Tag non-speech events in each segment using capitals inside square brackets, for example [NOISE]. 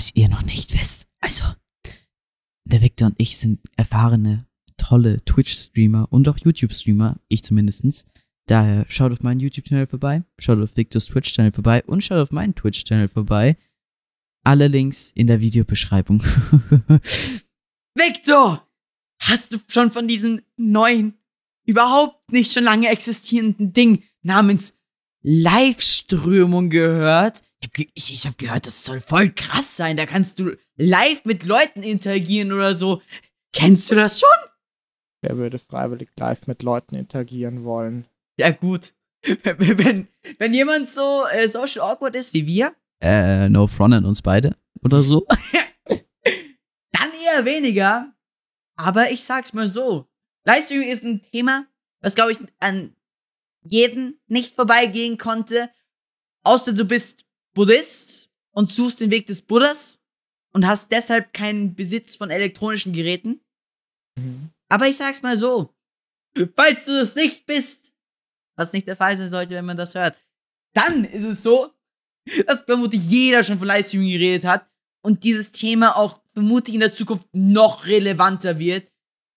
was ihr noch nicht wisst, also, der Victor und ich sind erfahrene, tolle Twitch-Streamer und auch YouTube-Streamer, ich zumindestens. Daher schaut auf meinen YouTube-Channel vorbei, schaut auf Victors Twitch-Channel vorbei und schaut auf meinen Twitch-Channel vorbei. Alle Links in der Videobeschreibung. [LAUGHS] Victor! Hast du schon von diesem neuen, überhaupt nicht schon lange existierenden Ding namens Live-Strömung gehört? Ich ich, ich hab gehört, das soll voll krass sein. Da kannst du live mit Leuten interagieren oder so. Kennst du das schon? Wer würde freiwillig live mit Leuten interagieren wollen? Ja, gut. Wenn, [LAUGHS] wenn, wenn jemand so äh, social awkward ist wie wir, äh, no front an uns beide oder so, [LAUGHS] dann eher weniger. Aber ich sag's mal so. Livestreaming ist ein Thema, was, glaube ich, an jeden nicht vorbeigehen konnte. Außer du bist Buddhist und suchst den Weg des Buddhas und hast deshalb keinen Besitz von elektronischen Geräten. Mhm. Aber ich sag's mal so. Falls du es nicht bist, was nicht der Fall sein sollte, wenn man das hört, dann ist es so, dass vermutlich jeder schon von Livestreaming geredet hat und dieses Thema auch vermutlich in der Zukunft noch relevanter wird,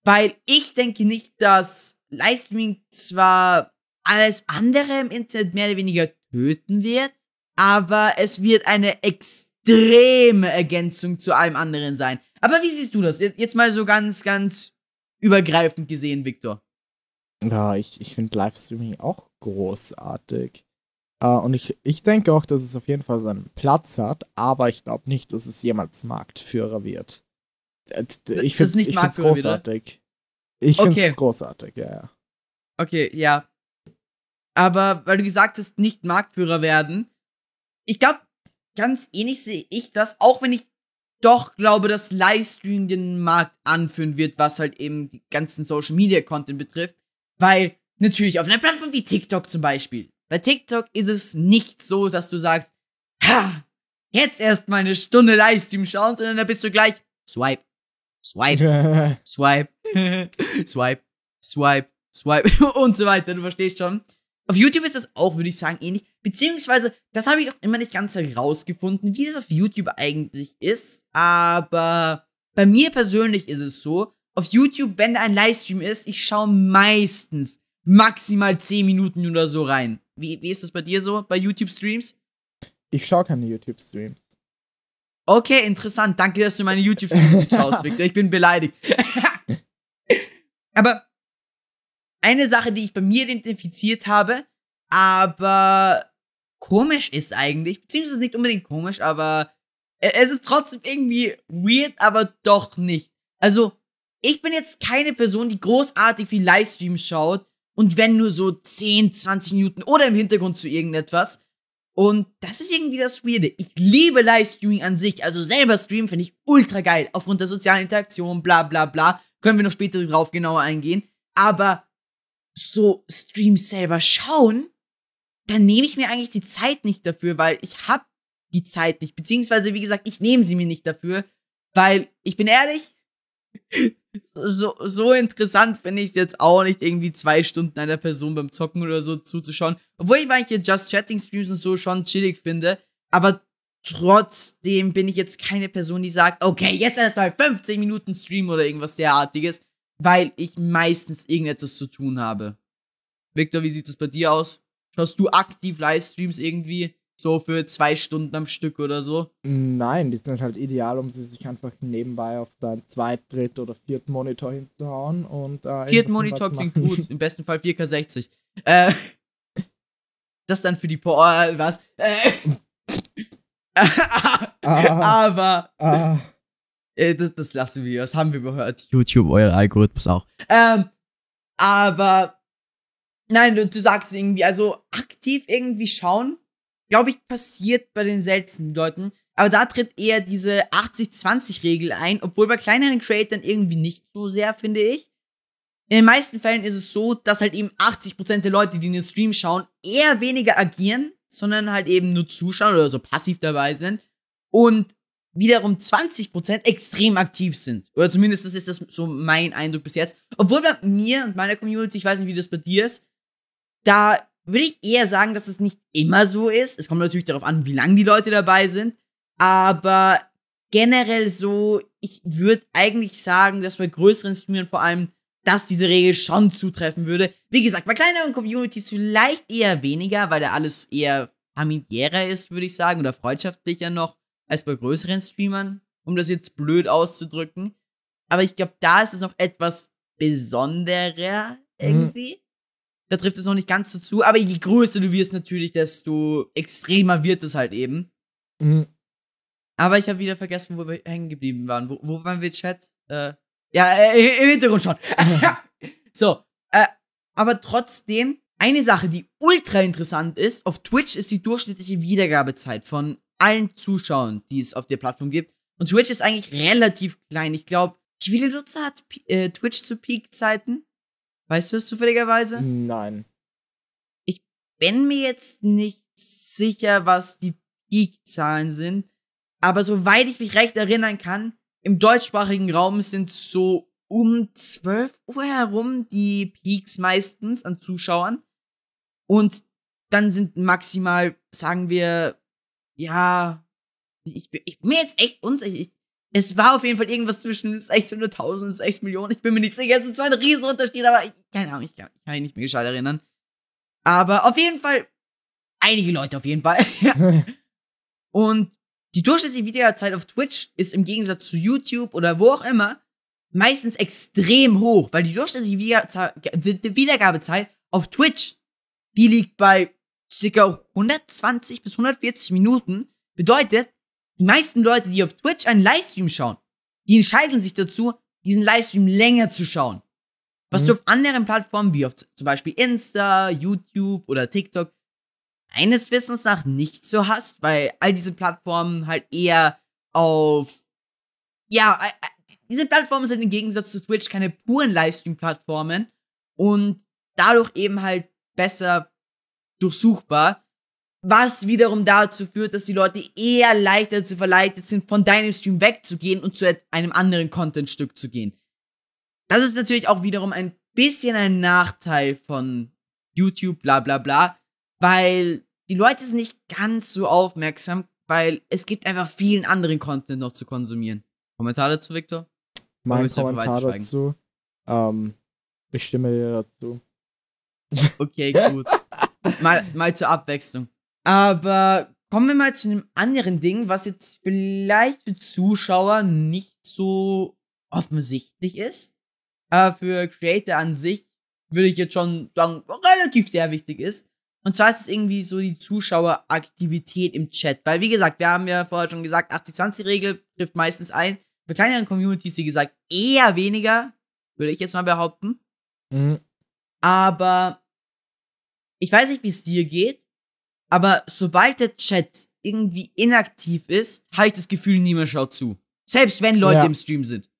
weil ich denke nicht, dass Livestreaming zwar alles andere im Internet mehr oder weniger töten wird, aber es wird eine extreme Ergänzung zu allem anderen sein. Aber wie siehst du das? Jetzt mal so ganz, ganz übergreifend gesehen, Victor. Ja, ich, ich finde Livestreaming auch großartig. Uh, und ich, ich denke auch, dass es auf jeden Fall seinen Platz hat, aber ich glaube nicht, dass es jemals Marktführer wird. Ich finde es großartig. Ich finde es großartig, ja, ja. Okay, ja. Aber weil du gesagt hast, nicht Marktführer werden, ich glaube, ganz ähnlich sehe ich das, auch wenn ich doch glaube, dass Livestream den Markt anführen wird, was halt eben die ganzen Social Media Content betrifft. Weil natürlich auf einer Plattform wie TikTok zum Beispiel, bei TikTok ist es nicht so, dass du sagst, ha, jetzt erst mal eine Stunde Livestream schauen, sondern da bist du gleich Swipe, Swipe, [LAUGHS] [LAUGHS] Swipe, Swipe, Swipe, Swipe [LAUGHS] und so weiter. Du verstehst schon. Auf YouTube ist das auch, würde ich sagen, ähnlich. Beziehungsweise, das habe ich doch immer nicht ganz herausgefunden, wie das auf YouTube eigentlich ist. Aber bei mir persönlich ist es so, auf YouTube, wenn da ein Livestream ist, ich schaue meistens maximal 10 Minuten oder so rein. Wie, wie ist das bei dir so, bei YouTube-Streams? Ich schaue keine YouTube-Streams. Okay, interessant. Danke, dass du meine YouTube-Streams schaust, [LAUGHS] Victor. Ich bin beleidigt. [LAUGHS] Aber eine Sache, die ich bei mir identifiziert habe, aber komisch ist eigentlich, beziehungsweise nicht unbedingt komisch, aber es ist trotzdem irgendwie weird, aber doch nicht. Also, ich bin jetzt keine Person, die großartig viel Livestreams schaut, und wenn nur so 10, 20 Minuten oder im Hintergrund zu irgendetwas. Und das ist irgendwie das Weirde. Ich liebe Livestreaming an sich. Also selber streamen finde ich ultra geil. Aufgrund der sozialen Interaktion, bla bla bla. Können wir noch später drauf genauer eingehen. Aber so Streams selber schauen, dann nehme ich mir eigentlich die Zeit nicht dafür, weil ich hab die Zeit nicht. Beziehungsweise, wie gesagt, ich nehme sie mir nicht dafür. Weil, ich bin ehrlich, [LAUGHS] so, so interessant finde ich es jetzt auch nicht, irgendwie zwei Stunden einer Person beim Zocken oder so zuzuschauen. Obwohl ich manche Just Chatting Streams und so schon chillig finde. Aber trotzdem bin ich jetzt keine Person, die sagt, okay, jetzt erstmal 15 Minuten Stream oder irgendwas derartiges, weil ich meistens irgendetwas zu tun habe. Victor, wie sieht es bei dir aus? Schaust du aktiv Livestreams irgendwie? So für zwei Stunden am Stück oder so? Nein, die sind halt ideal, um sie sich einfach nebenbei auf seinen zweit-, dritt- oder vierten Monitor hinzuhauen und äh, Vierten Monitor klingt gut, [LAUGHS] im besten Fall 4K60. Äh, [LAUGHS] das dann für die po äh, was? Äh, [LAUGHS] ah, aber ah. Äh, das, das lassen wir, das haben wir gehört. YouTube, euer Algorithmus auch. Ähm, aber nein, du, du sagst irgendwie, also aktiv irgendwie schauen glaube ich, passiert bei den seltensten Leuten. Aber da tritt eher diese 80-20-Regel ein, obwohl bei kleineren Creators irgendwie nicht so sehr, finde ich. In den meisten Fällen ist es so, dass halt eben 80% der Leute, die in den Stream schauen, eher weniger agieren, sondern halt eben nur zuschauen oder so passiv dabei sind. Und wiederum 20% extrem aktiv sind. Oder zumindest das ist das so mein Eindruck bis jetzt. Obwohl bei mir und meiner Community, ich weiß nicht, wie das bei dir ist, da würde ich eher sagen, dass es nicht immer so ist. Es kommt natürlich darauf an, wie lange die Leute dabei sind. Aber generell so, ich würde eigentlich sagen, dass bei größeren Streamern vor allem, dass diese Regel schon zutreffen würde. Wie gesagt, bei kleineren Communities vielleicht eher weniger, weil da alles eher familiärer ist, würde ich sagen, oder freundschaftlicher noch, als bei größeren Streamern, um das jetzt blöd auszudrücken. Aber ich glaube, da ist es noch etwas besonderer irgendwie. Mhm. Da trifft es noch nicht ganz so zu, aber je größer du wirst natürlich, desto extremer wird es halt eben. Mhm. Aber ich habe wieder vergessen, wo wir hängen geblieben waren. Wo, wo waren wir, Chat? Äh, ja, äh, im Hintergrund schon. [LAUGHS] so, äh, aber trotzdem, eine Sache, die ultra interessant ist, auf Twitch ist die durchschnittliche Wiedergabezeit von allen Zuschauern, die es auf der Plattform gibt. Und Twitch ist eigentlich relativ klein. Ich glaube, wie viele Nutzer hat äh, Twitch zu Peak-Zeiten? Weißt du es zufälligerweise? Nein. Ich bin mir jetzt nicht sicher, was die Peak-Zahlen sind. Aber soweit ich mich recht erinnern kann, im deutschsprachigen Raum sind so um 12 Uhr herum die Peaks meistens an Zuschauern. Und dann sind maximal, sagen wir, ja, ich, ich bin mir jetzt echt unsicher. Ich, es war auf jeden Fall irgendwas zwischen 600.000 und 6 Millionen. Ich bin mir nicht sicher. Es ist zwar ein riesen Unterschied, aber ich, keine Ahnung, ich kann, ich kann mich nicht mehr gescheit erinnern. Aber auf jeden Fall, einige Leute auf jeden Fall. [LAUGHS] [LAUGHS] und die durchschnittliche Videozeit auf Twitch ist im Gegensatz zu YouTube oder wo auch immer meistens extrem hoch, weil die durchschnittliche Wiedergabezeit auf Twitch, die liegt bei circa 120 bis 140 Minuten. Bedeutet, die meisten Leute, die auf Twitch einen Livestream schauen, die entscheiden sich dazu, diesen Livestream länger zu schauen. Was mhm. du auf anderen Plattformen wie auf zum Beispiel Insta, YouTube oder TikTok meines Wissens nach nicht so hast, weil all diese Plattformen halt eher auf, ja, diese Plattformen sind im Gegensatz zu Twitch keine puren Livestream-Plattformen und dadurch eben halt besser durchsuchbar, was wiederum dazu führt, dass die Leute eher leichter zu verleitet sind, von deinem Stream wegzugehen und zu einem anderen Contentstück zu gehen. Das ist natürlich auch wiederum ein bisschen ein Nachteil von YouTube, bla bla bla, weil die Leute sind nicht ganz so aufmerksam, weil es gibt einfach vielen anderen Content noch zu konsumieren. Kommentar dazu, Victor? Mein Kommentar dazu. Ähm, ich stimme dir dazu. Okay, [LAUGHS] gut. Mal, mal zur Abwechslung. Aber kommen wir mal zu einem anderen Ding, was jetzt vielleicht für Zuschauer nicht so offensichtlich ist. Aber für Creator an sich würde ich jetzt schon sagen, relativ sehr wichtig ist. Und zwar ist es irgendwie so die Zuschaueraktivität im Chat. Weil, wie gesagt, wir haben ja vorher schon gesagt, 80-20-Regel trifft meistens ein. Bei kleineren Communities, wie gesagt, eher weniger, würde ich jetzt mal behaupten. Mhm. Aber ich weiß nicht, wie es dir geht, aber sobald der Chat irgendwie inaktiv ist, habe ich das Gefühl, niemand schaut zu. Selbst wenn Leute ja. im Stream sind.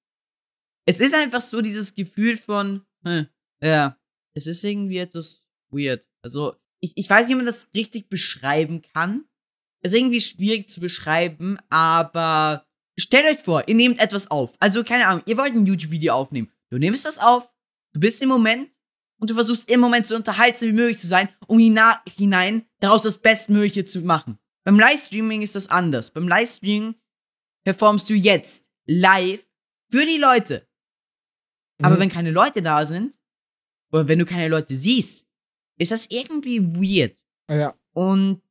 Es ist einfach so dieses Gefühl von, hm, ja, es ist irgendwie etwas weird. Also, ich, ich weiß nicht, wie man das richtig beschreiben kann. Es ist irgendwie schwierig zu beschreiben, aber stellt euch vor, ihr nehmt etwas auf. Also, keine Ahnung, ihr wollt ein YouTube-Video aufnehmen. Du nimmst das auf, du bist im Moment und du versuchst im Moment so unterhaltsam wie möglich zu sein, um hinein daraus das Bestmögliche zu machen. Beim Livestreaming ist das anders. Beim Livestreaming performst du jetzt live für die Leute. Aber mhm. wenn keine Leute da sind, oder wenn du keine Leute siehst, ist das irgendwie weird. Ja. Und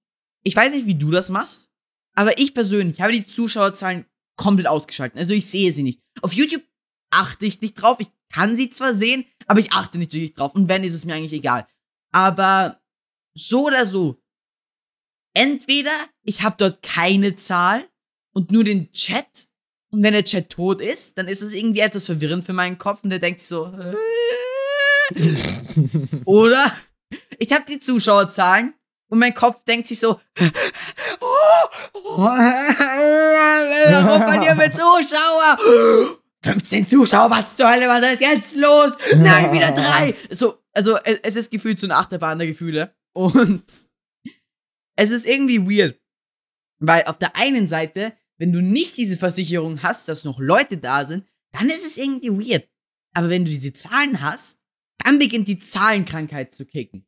ich weiß nicht, wie du das machst, aber ich persönlich habe die Zuschauerzahlen komplett ausgeschaltet. Also ich sehe sie nicht. Auf YouTube achte ich nicht drauf. Ich kann sie zwar sehen, aber ich achte nicht wirklich drauf. Und wenn, ist es mir eigentlich egal. Aber so oder so. Entweder ich habe dort keine Zahl und nur den Chat. Und wenn der Chat tot ist, dann ist es irgendwie etwas verwirrend für meinen Kopf und der denkt so. Äh? oder ich habe die Zuschauerzahlen und mein Kopf denkt sich so, oh, warum verlieren wir Zuschauer? 15 Zuschauer, was zur Hölle, was ist jetzt los? Nein, wieder drei! So, also es ist gefühlt so eine Achterbahn der Gefühle. Und es ist irgendwie weird. Weil auf der einen Seite, wenn du nicht diese Versicherung hast, dass noch Leute da sind, dann ist es irgendwie weird. Aber wenn du diese Zahlen hast, dann beginnt die Zahlenkrankheit zu kicken.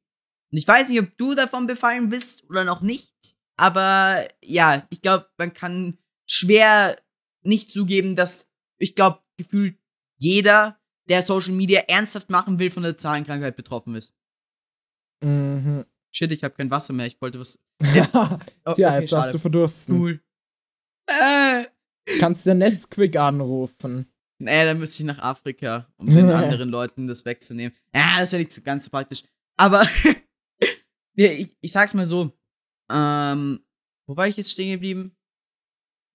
Und ich weiß nicht, ob du davon befallen bist oder noch nicht. Aber ja, ich glaube, man kann schwer nicht zugeben, dass ich glaube, gefühlt jeder, der Social Media ernsthaft machen will, von der Zahlenkrankheit betroffen ist. Mhm. Shit, ich habe kein Wasser mehr. Ich wollte was. Ja, Oh, Tja, okay, jetzt hast du verdursten. Cool. Äh, Kannst der Nesquik anrufen. nee, dann müsste ich nach Afrika, um den [LAUGHS] anderen Leuten das wegzunehmen. Ja, das wäre nicht so ganz so praktisch. Aber [LAUGHS] ja, ich, ich sag's mal so. Ähm, wo war ich jetzt stehen geblieben?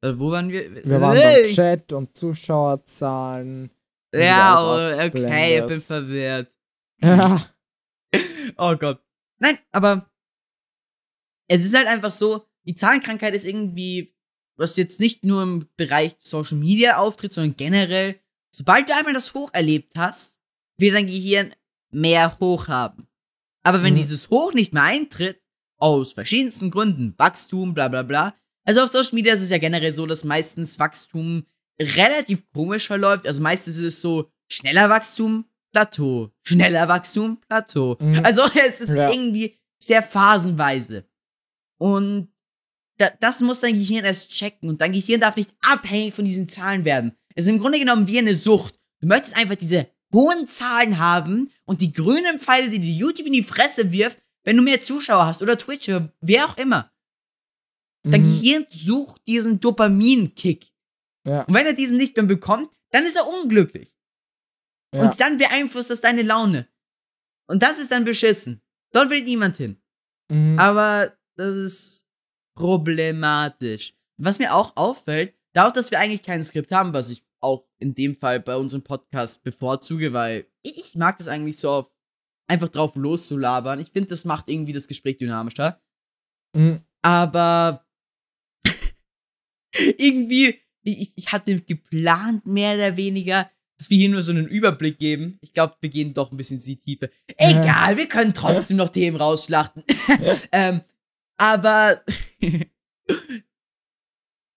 Äh, wo waren wir? Wir waren beim Chat und Zuschauerzahlen. Ja, oh, okay, ich bin verwirrt. Ja. [LAUGHS] Oh Gott. Nein, aber es ist halt einfach so, die Zahlenkrankheit ist irgendwie, was jetzt nicht nur im Bereich Social Media auftritt, sondern generell, sobald du einmal das Hoch erlebt hast, wird dein Gehirn mehr Hoch haben. Aber wenn Mhm. dieses Hoch nicht mehr eintritt, aus verschiedensten Gründen, Wachstum, bla bla bla, also auf Social Media ist es ja generell so, dass meistens Wachstum relativ komisch verläuft. Also meistens ist es so schneller Wachstum, Plateau, schneller Wachstum, Plateau. Mhm. Also [LAUGHS] es ist Ja. irgendwie sehr phasenweise. Und da, das muss dein Gehirn erst checken. Und dein Gehirn darf nicht abhängig von diesen Zahlen werden. Es ist im Grunde genommen wie eine Sucht. Du möchtest einfach diese hohen Zahlen haben und die grünen Pfeile, die dir YouTube in die Fresse wirft, wenn du mehr Zuschauer hast oder Twitch oder wer auch immer. Dein Mhm. Gehirn sucht diesen Dopamin-Kick. Ja. Und wenn er diesen nicht mehr bekommt, dann ist er unglücklich. Ja. Und dann beeinflusst das deine Laune. Und das ist dann beschissen. Dort will niemand hin. Mhm. Aber das ist problematisch. Was mir auch auffällt, dadurch, dass wir eigentlich kein Skript haben, was ich auch in dem Fall bei unserem Podcast bevorzuge, weil ich mag das eigentlich so auf einfach drauf loszulabern. Ich finde, das macht irgendwie das Gespräch dynamischer. Mhm. Aber irgendwie, ich, ich hatte geplant, mehr oder weniger, dass wir hier nur so einen Überblick geben. Ich glaube, wir gehen doch ein bisschen in die Tiefe. Egal, wir können trotzdem noch Themen rausschlachten. [LAUGHS] ähm, aber [LAUGHS]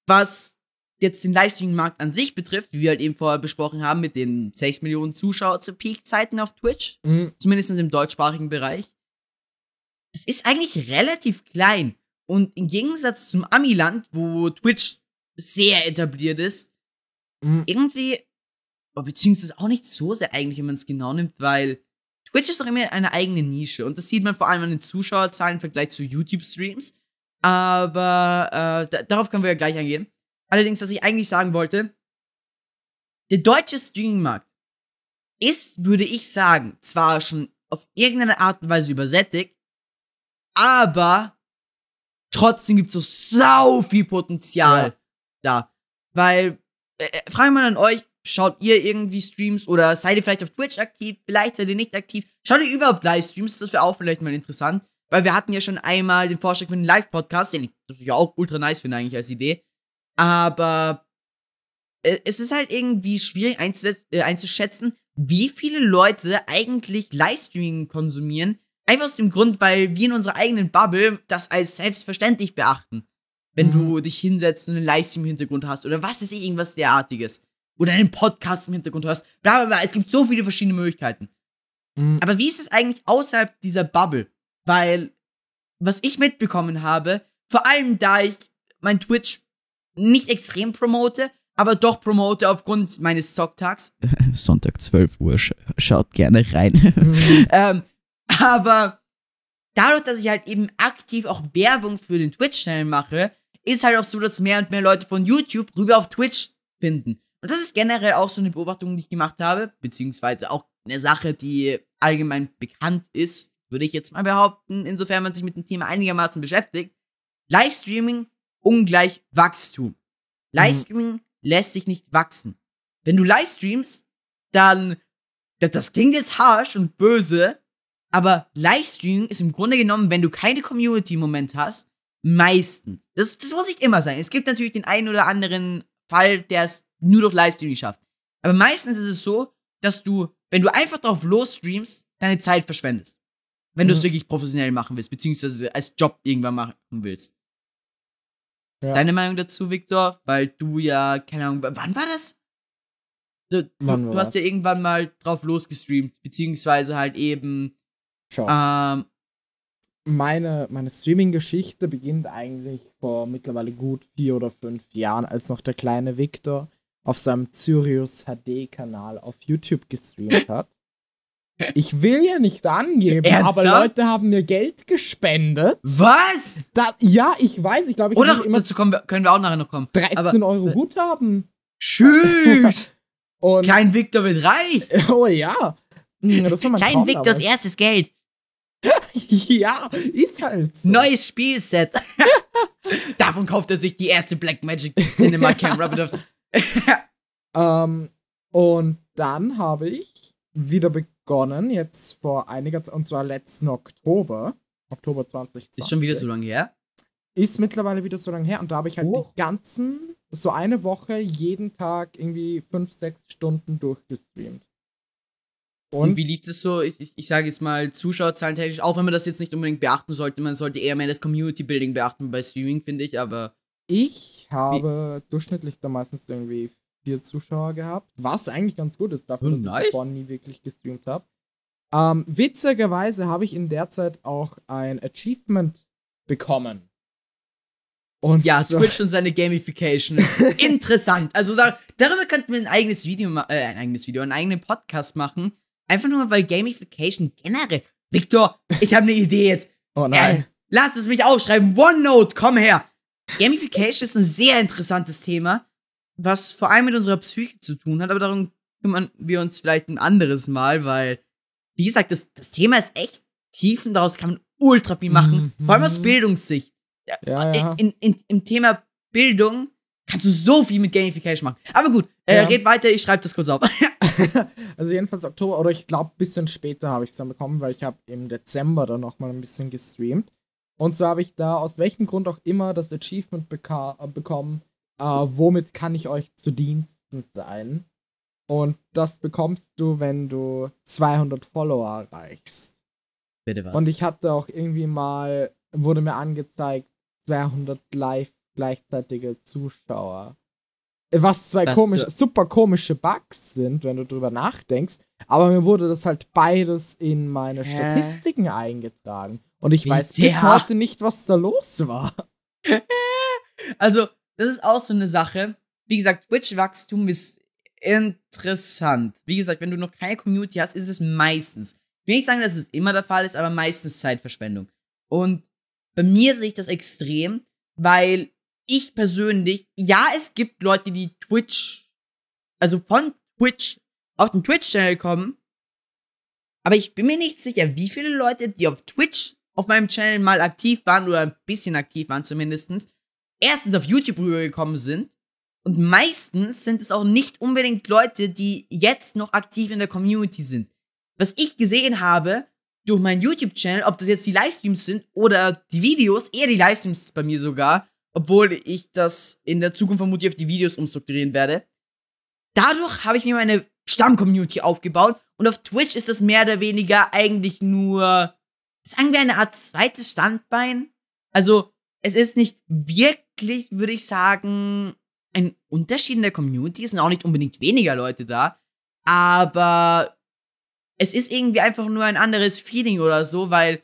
was jetzt den Livestream-Markt an sich betrifft, wie wir halt eben vorher besprochen haben, mit den 6 Millionen Zuschauer zu Peak-Zeiten auf Twitch, Mhm. zumindest im deutschsprachigen Bereich, es ist eigentlich relativ klein. Und im Gegensatz zum Amiland, wo Twitch sehr etabliert ist, Mhm. irgendwie, beziehungsweise auch nicht so sehr eigentlich, wenn man es genau nimmt, weil Twitch ist doch immer eine eigene Nische und das sieht man vor allem an den Zuschauerzahlen im Vergleich zu YouTube-Streams. Aber äh, da, darauf können wir ja gleich eingehen. Allerdings, was ich eigentlich sagen wollte, der deutsche Streaming-Markt ist, würde ich sagen, zwar schon auf irgendeine Art und Weise übersättigt, aber trotzdem gibt es so sau viel Potenzial Ja. Da. Weil, äh, äh, frage mal an euch, schaut ihr irgendwie Streams oder seid ihr vielleicht auf Twitch aktiv, vielleicht seid ihr nicht aktiv, schaut ihr überhaupt Livestreams, das wäre auch vielleicht mal interessant, weil wir hatten ja schon einmal den Vorschlag für einen Live-Podcast, den ich das auch ultra nice finde eigentlich als Idee, aber äh, es ist halt irgendwie schwierig äh, einzuschätzen, wie viele Leute eigentlich Livestreaming konsumieren, einfach aus dem Grund, weil wir in unserer eigenen Bubble das als selbstverständlich beachten. Wenn Mhm. du dich hinsetzt und einen Livestream im Hintergrund hast oder was ist irgendwas derartiges. Oder einen Podcast im Hintergrund hörst. Bla bla bla. Es gibt so viele verschiedene Möglichkeiten. Mhm. Aber wie ist es eigentlich außerhalb dieser Bubble? Weil, was ich mitbekommen habe, vor allem da ich mein Twitch nicht extrem promote, aber doch promote aufgrund meines Zocktags. [LAUGHS] Sonntag 12 Uhr, schaut gerne rein. Mhm. [LAUGHS] ähm, aber dadurch, dass ich halt eben aktiv auch Werbung für den Twitch-Channel mache, ist halt auch so, dass mehr und mehr Leute von YouTube rüber auf Twitch finden. Und das ist generell auch so eine Beobachtung, die ich gemacht habe, beziehungsweise auch eine Sache, die allgemein bekannt ist, würde ich jetzt mal behaupten, insofern man sich mit dem Thema einigermaßen beschäftigt. Livestreaming ungleich Wachstum. Livestreaming lässt sich nicht wachsen. Wenn du Livestreamst, dann, das, das klingt jetzt harsh und böse, aber Livestreaming ist im Grunde genommen, wenn du keine Community im Moment hast, meistens. Das, das muss nicht immer sein. Es gibt natürlich den einen oder anderen Fall, der es nur durch Livestreaming schafft. Aber meistens ist es so, dass du, wenn du einfach drauf losstreamst, deine Zeit verschwendest. Wenn du es Mhm. wirklich professionell machen willst, beziehungsweise als Job irgendwann machen willst. Ja. Deine Meinung dazu, Victor? Weil du ja, keine Ahnung, wann war das? Du, du, du hast ja irgendwann mal drauf losgestreamt, beziehungsweise halt eben ähm, meine, meine Streaming-Geschichte beginnt eigentlich vor mittlerweile gut vier oder fünf Jahren, als noch der kleine Victor auf seinem Sirius HD-Kanal auf YouTube gestreamt hat. [LAUGHS] Ich will ja nicht angeben, Ernsthaft? aber Leute haben mir Geld gespendet. Was? Da, ja, ich weiß, ich glaube, ich Oder immer dazu kommen können wir auch nachher noch kommen. 13 aber- Euro [LAUGHS] Guthaben. Tschüss! [LAUGHS] Und, Klein Victor wird reich! oh ja. Hm, Das war mein Klein Traum Victors erstes Geld. [LAUGHS] Ja, ist halt so. Neues Spielset. [LAUGHS] Davon kauft er sich die erste Blackmagic Cinema [LAUGHS] Camera. Ähm, und dann habe ich wieder begonnen, jetzt vor einiger Zeit, und zwar letzten Oktober, Oktober 2020. Ist schon wieder so lange her. Ist mittlerweile wieder so lange her und da habe ich halt Oh. die ganzen, so eine Woche, jeden Tag irgendwie fünf, sechs Stunden durchgestreamt. Und, Und, wie lief das so? Ich, ich, ich sage jetzt mal Zuschauerzahlen technisch, auch wenn man das jetzt nicht unbedingt beachten sollte. Man sollte eher mehr das Community Building beachten bei Streaming, finde ich, aber ich habe durchschnittlich da meistens irgendwie vier Zuschauer gehabt, was eigentlich ganz gut ist, dafür, Oh, dass nice. ich davor nie wirklich gestreamt habe. Ähm, witzigerweise habe ich in der Zeit auch ein Achievement bekommen. Und ja, so, Twitch und seine Gamification ist [LAUGHS] interessant. Also da, darüber könnten wir ein eigenes Video, äh, ein eigenes Video, einen eigenen Podcast machen. Einfach nur, weil Gamification generell. Victor, ich habe eine Idee jetzt. oh Äh, nein. lass es mich aufschreiben. OneNote, komm her. Gamification ist ein sehr interessantes Thema, was vor allem mit unserer Psyche zu tun hat, aber darum kümmern wir uns vielleicht ein anderes Mal, weil, wie gesagt, das, das Thema ist echt tief und daraus kann man ultra viel machen, Mhm. vor allem aus Bildungssicht. ja, ja. In, in, Im Thema Bildung kannst du so viel mit Gamification machen. Aber gut, äh, Ja. red weiter, ich schreibe das kurz auf. [LAUGHS] also jedenfalls Oktober, oder ich glaube, ein bisschen später habe ich es dann bekommen, weil ich habe im Dezember dann nochmal ein bisschen gestreamt. Und zwar habe ich da aus welchem Grund auch immer das Achievement bekommen, äh, womit kann ich euch zu Diensten sein? Und das bekommst du, wenn du 200 Follower erreichst. Bitte was? Und ich hatte auch irgendwie mal, wurde mir angezeigt, 200 live gleichzeitige Zuschauer. Was zwei Das, komisch, äh, super komische Bugs sind, wenn du drüber nachdenkst. Aber mir wurde das halt beides in meine Hä? Statistiken eingetragen. Und ich Wie weiß bis der? heute nicht, was da los war. [LAUGHS] Also, das ist auch so eine Sache. Wie gesagt, Twitch-Wachstum ist interessant. Wie gesagt, wenn du noch keine Community hast, ist es meistens. Ich will nicht sagen, dass es immer der Fall ist, aber meistens Zeitverschwendung. Und bei mir sehe ich das extrem, weil ich persönlich, ja, es gibt Leute, die Twitch, also von Twitch auf den Twitch-Channel kommen, aber ich bin mir nicht sicher, wie viele Leute, die auf Twitch auf meinem Channel mal aktiv waren oder ein bisschen aktiv waren zumindestens, erstens auf YouTube rübergekommen sind und meistens sind es auch nicht unbedingt Leute, die jetzt noch aktiv in der Community sind. Was ich gesehen habe durch meinen YouTube-Channel, ob das jetzt die Livestreams sind oder die Videos, eher die Livestreams bei mir sogar, obwohl ich das in der Zukunft vermutlich auf die Videos umstrukturieren werde. Dadurch habe ich mir meine Stamm-Community aufgebaut und auf Twitch ist das mehr oder weniger eigentlich nur, sagen wir, eine Art zweites Standbein. Also, es ist nicht wirklich, würde ich sagen, ein Unterschied in der Community. Es sind auch nicht unbedingt weniger Leute da. Aber es ist irgendwie einfach nur ein anderes Feeling oder so, weil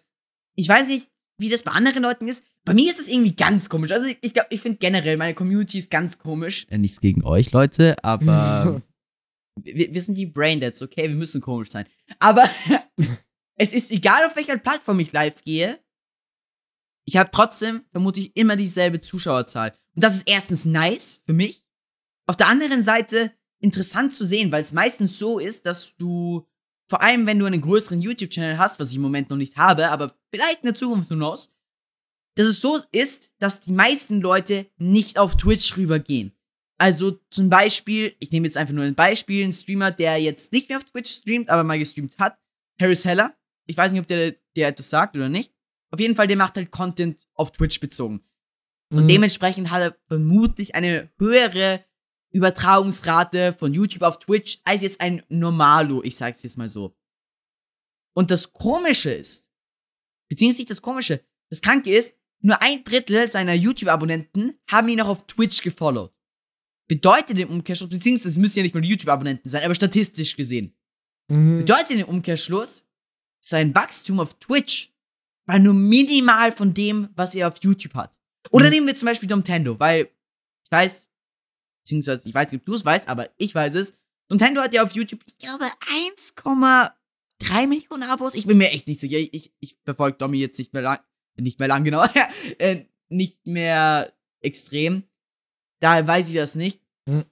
ich weiß nicht, wie das bei anderen Leuten ist. Bei mir ist das irgendwie ganz komisch. Also ich glaube, ich finde generell, meine Community ist ganz komisch. Äh, nichts gegen euch, Leute, aber [LAUGHS] wir, wir sind die Braindeads, okay? Wir müssen komisch sein. Aber [LAUGHS] es ist egal, auf welcher Plattform ich live gehe. Ich habe trotzdem vermutlich immer dieselbe Zuschauerzahl. Und das ist erstens nice für mich. Auf der anderen Seite interessant zu sehen, weil es meistens so ist, dass du, vor allem wenn du einen größeren YouTube-Channel hast, was ich im Moment noch nicht habe, aber vielleicht in der Zukunft nur noch, dass es so ist, dass die meisten Leute nicht auf Twitch rübergehen. Also zum Beispiel, ich nehme jetzt einfach nur ein Beispiel, ein Streamer, der jetzt nicht mehr auf Twitch streamt, aber mal gestreamt hat, Harris Heller. Ich weiß nicht, ob der, der etwas sagt oder nicht. Auf jeden Fall, der macht halt Content auf Twitch bezogen. Und Mhm. dementsprechend hat er vermutlich eine höhere Übertragungsrate von YouTube auf Twitch als jetzt ein Normalo, ich sag's jetzt mal so. Und das Komische ist, beziehungsweise nicht das Komische, das Kranke ist, nur ein Drittel seiner YouTube-Abonnenten haben ihn auch auf Twitch gefollowt. Bedeutet im Umkehrschluss, beziehungsweise es müssen ja nicht mal YouTube-Abonnenten sein, aber statistisch gesehen, Mhm. bedeutet im Umkehrschluss, sein Wachstum auf Twitch war nur minimal von dem, was er auf YouTube hat. Oder Mhm. nehmen wir zum Beispiel Nintendo, weil ich weiß, beziehungsweise ich weiß nicht, ob du es weißt, aber ich weiß es. Nintendo hat ja auf YouTube, ich glaube, 1,3 Millionen Abos. Ich bin mir echt nicht sicher. Ich, ich verfolge Domi jetzt nicht mehr lang, nicht mehr lang, [LAUGHS] genau, äh, nicht mehr extrem. Daher weiß ich das nicht. Mhm.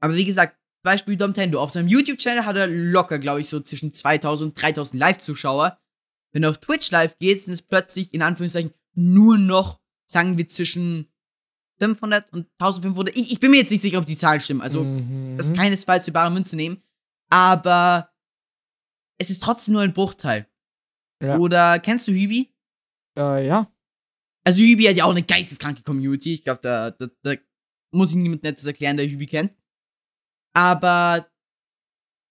Aber wie gesagt, Beispiel Nintendo. Auf seinem YouTube-Channel hat er locker, glaube ich, so zwischen 2000 und 3000 Live-Zuschauer. Wenn du auf Twitch live gehst, sind es plötzlich, in Anführungszeichen, nur noch, sagen wir, zwischen 500 und 1500. Ich, ich bin mir jetzt nicht sicher, ob die Zahlen stimmen. Also, Mhm. das keinesfalls für bare Münze nehmen. Aber es ist trotzdem nur ein Bruchteil. Ja. Oder kennst du Hübi? Äh, ja. Also Hübi hat ja auch eine geisteskranke Community. Ich glaube, da, da, da muss ich niemand Nettes erklären, der Hübi kennt. Aber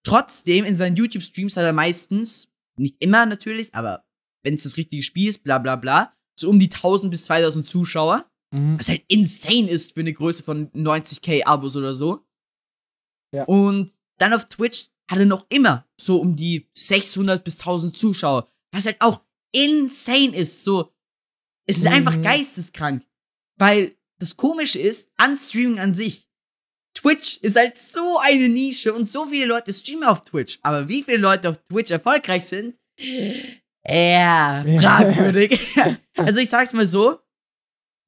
trotzdem, in seinen YouTube-Streams hat er meistens, nicht immer natürlich, aber wenn es das richtige Spiel ist, bla bla bla, so um die 1000 bis 2000 Zuschauer. Mhm. Was halt insane ist für eine Größe von 90k Abos oder so. Ja. Und dann auf Twitch hat er noch immer so um die 600 bis 1000 Zuschauer. Was halt auch insane ist. So, es ist Mhm. einfach geisteskrank. Weil das Komische ist, an Streaming an sich. Twitch ist halt so eine Nische und so viele Leute streamen auf Twitch. Aber wie viele Leute auf Twitch erfolgreich sind, ja, Ja. fragwürdig. [LAUGHS] also ich sag's mal so,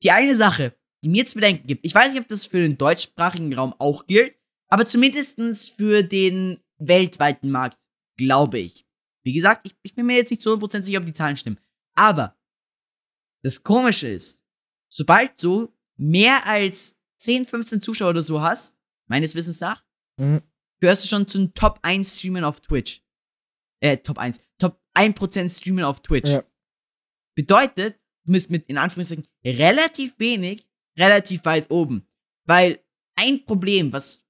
die eine Sache, die mir zu bedenken gibt, ich weiß nicht, ob das für den deutschsprachigen Raum auch gilt, aber zumindestens für den weltweiten Markt, glaube ich. Wie gesagt, ich, ich bin mir jetzt nicht zu 100% sicher, ob die Zahlen stimmen. Aber das Komische ist, sobald du mehr als 10, 15 Zuschauer oder so hast, meines Wissens nach, Mhm. gehörst du schon zu den Top 1 Streamern auf Twitch. Äh, Top 1. Top 1% Streamern auf Twitch. Ja. Bedeutet, du bist mit, in Anführungszeichen, relativ wenig, relativ weit oben. Weil ein Problem, was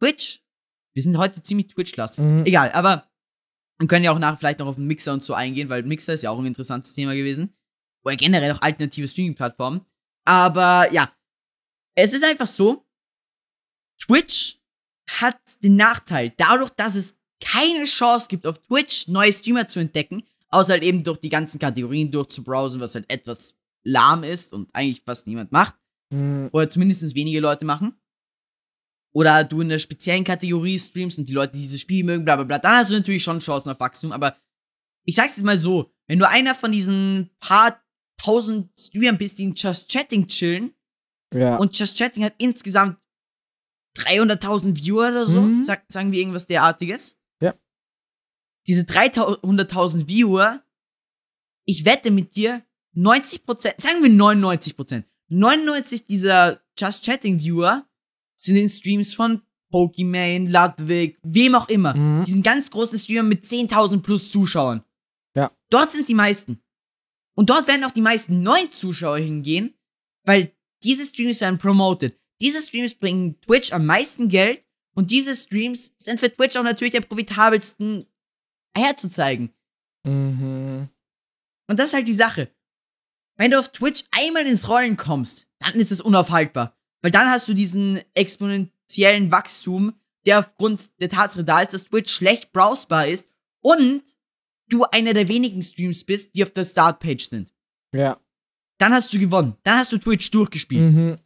Twitch, wir sind heute ziemlich Twitch-lastig. Mhm. Egal, aber wir können ja auch nachher vielleicht noch auf den Mixer und so eingehen, weil Mixer ist ja auch ein interessantes Thema gewesen. Oder generell auch alternative Streaming-Plattformen. Aber ja, es ist einfach so, Twitch hat den Nachteil, dadurch, dass es keine Chance gibt, auf Twitch neue Streamer zu entdecken, außer halt eben durch die ganzen Kategorien durchzubrowsen, was halt etwas lahm ist und eigentlich fast niemand macht. Mhm. Oder zumindest wenige Leute machen. Oder du in einer speziellen Kategorie streamst und die Leute dieses Spiel mögen, bla bla bla, dann hast du natürlich schon Chancen auf Wachstum. Aber ich sag's jetzt mal so, wenn du einer von diesen paar tausend Streamern bist, die in Just Chatting chillen, Ja. und Just Chatting hat insgesamt 300.000 Viewer oder so, Mhm. sag, sagen wir irgendwas derartiges. Ja. Diese 300.000 Viewer, ich wette mit dir, 90%, sagen wir 99%, 99 dieser Just Chatting Viewer sind in Streams von Pokimane, Ludwig, wem auch immer. Mhm. Diesen ganz großen Streamer mit 10.000 plus Zuschauern. Ja. Dort sind die meisten. Und dort werden auch die meisten neuen Zuschauer hingehen, weil diese Streams werden promoted. Diese Streams bringen Twitch am meisten Geld und diese Streams sind für Twitch auch natürlich am profitabelsten herzuzeigen. Mhm. Und das ist halt die Sache. Wenn du auf Twitch einmal ins Rollen kommst, dann ist es unaufhaltbar. Weil dann hast du diesen exponentiellen Wachstum, der aufgrund der Tatsache da ist, dass Twitch schlecht browsbar ist und du einer der wenigen Streams bist, die auf der Startpage sind. Ja. Dann hast du gewonnen. Dann hast du Twitch durchgespielt. Mhm.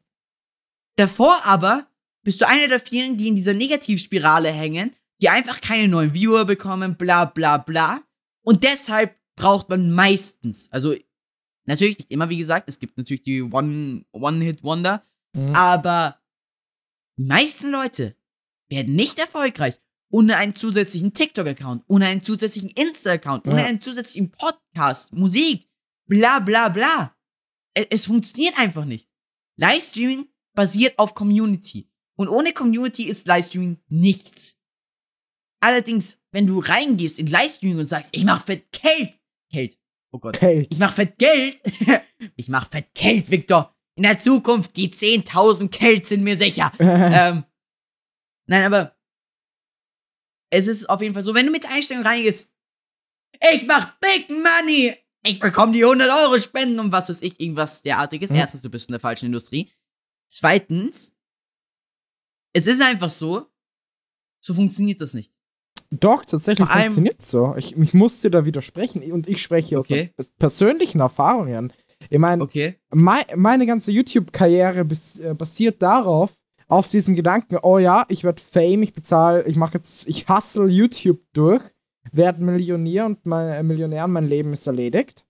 Davor aber bist du einer der vielen, die in dieser Negativspirale hängen, die einfach keine neuen Viewer bekommen, bla bla bla. Und deshalb braucht man meistens, also natürlich nicht immer, wie gesagt, es gibt natürlich die One- One-Hit-Wonder, Mhm. aber die meisten Leute werden nicht erfolgreich ohne einen zusätzlichen TikTok-Account, ohne einen zusätzlichen Insta-Account, ohne Ja. einen zusätzlichen Podcast, Musik, bla bla bla. Es, es funktioniert einfach nicht. Livestreaming basiert auf Community. Und ohne Community ist Livestreaming nichts. Allerdings, wenn du reingehst in Livestreaming und sagst, ich mach fett Geld, Geld, oh Gott, Kate. ich mach fett Geld. ich mach fett Geld, [LAUGHS] Victor. In der Zukunft, die 10.000 Geld sind mir sicher. [LAUGHS] ähm, nein, aber es ist auf jeden Fall so, wenn du mit Einstellung reingehst, ich mach Big Money, ich bekomme die 100 Euro Spenden und was weiß ich, irgendwas derartiges. Mhm. Erstens, du bist in der falschen Industrie. Zweitens, es ist einfach so, so funktioniert das nicht. Doch, tatsächlich funktioniert so. Ich, ich muss dir da widersprechen und ich spreche aus Okay. aus persönlichen Erfahrungen. Ich meine, Okay. mei meine ganze YouTube-Karriere äh, basiert darauf, auf diesem Gedanken, oh ja, ich werde Fame, ich bezahle, ich mache jetzt, ich hustle YouTube durch, werde Millionär und mein, äh, Millionär und mein Leben ist erledigt.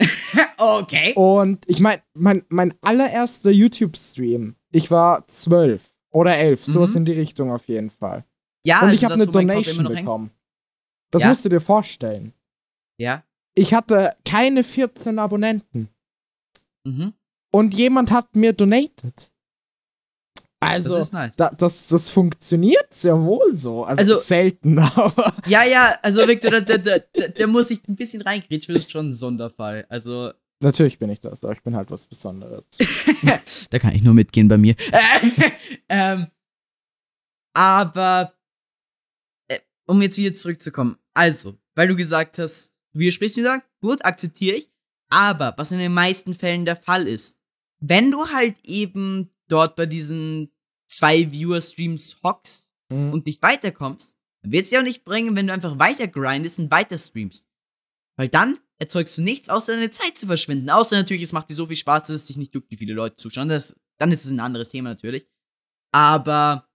[LAUGHS] okay. Und ich meine, mein, mein allererster YouTube-Stream, ich war zwölf oder elf, sowas Mhm. in die Richtung auf jeden Fall. Ja, und also ich habe eine mein Donation bekommen. Das Ja? musst du dir vorstellen. Ja. Ich hatte keine 14 Abonnenten. Mhm. Und jemand hat mir donated. Also, Das nice. da, das, das funktioniert sehr wohl so. Also, Also- selten, [LAUGHS] aber. Ja, ja, also Victor, der, der, der, der, muss sich ein bisschen reingrätschen, das ist schon ein Sonderfall. Also, Natürlich bin ich das, aber ich bin halt was Besonderes. [LAUGHS] da kann ich nur mitgehen bei mir. [LAUGHS] ähm, aber, äh, um jetzt wieder zurückzukommen. Also, weil du gesagt hast, du widersprichst wieder, gut, akzeptiere ich. Aber, was in den meisten Fällen der Fall ist, wenn du halt eben dort bei diesen zwei Viewer-Streams hockst Mhm. und nicht weiterkommst, dann wird es ja auch nicht bringen, wenn du einfach weiter grindest und weiter streamst. Weil dann erzeugst du nichts, außer deine Zeit zu verschwenden. Außer natürlich, es macht dir so viel Spaß, dass es dich nicht juckt, wie viele Leute zuschauen. Das, dann ist es ein anderes Thema natürlich. Aber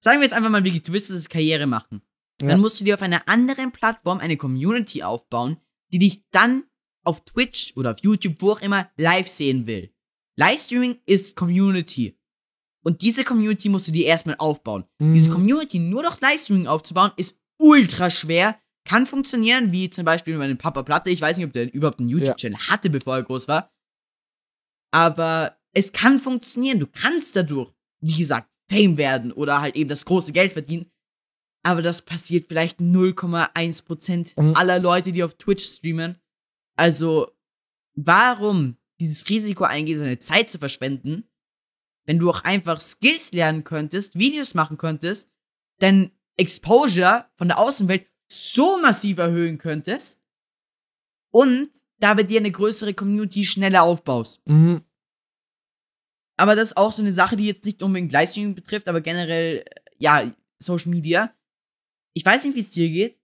sagen wir jetzt einfach mal wirklich, du willst es Karriere machen. Ja. Dann musst du dir auf einer anderen Plattform eine Community aufbauen, die dich dann auf Twitch oder auf YouTube, wo auch immer, live sehen will. Livestreaming ist Community. Und diese Community musst du dir erstmal aufbauen. Diese Mhm. Community nur durch Livestreaming aufzubauen, ist ultra schwer. Kann funktionieren, wie zum Beispiel bei dem Papa Platte. Ich weiß nicht, ob der überhaupt einen YouTube-Channel hatte, bevor er groß war. Aber es kann funktionieren. Du kannst dadurch, wie gesagt, Fame werden oder halt eben das große Geld verdienen. Aber das passiert vielleicht 0,1% Mhm. aller Leute, die auf Twitch streamen. Also, warum dieses Risiko eingehen, seine Zeit zu verschwenden, wenn du auch einfach Skills lernen könntest, Videos machen könntest, dein Exposure von der Außenwelt so massiv erhöhen könntest und dabei dir eine größere Community schneller aufbaust. Mhm. Aber das ist auch so eine Sache, die jetzt nicht unbedingt Livestreaming betrifft, aber generell, äh, ja, Social Media. Ich weiß nicht, wie es dir geht,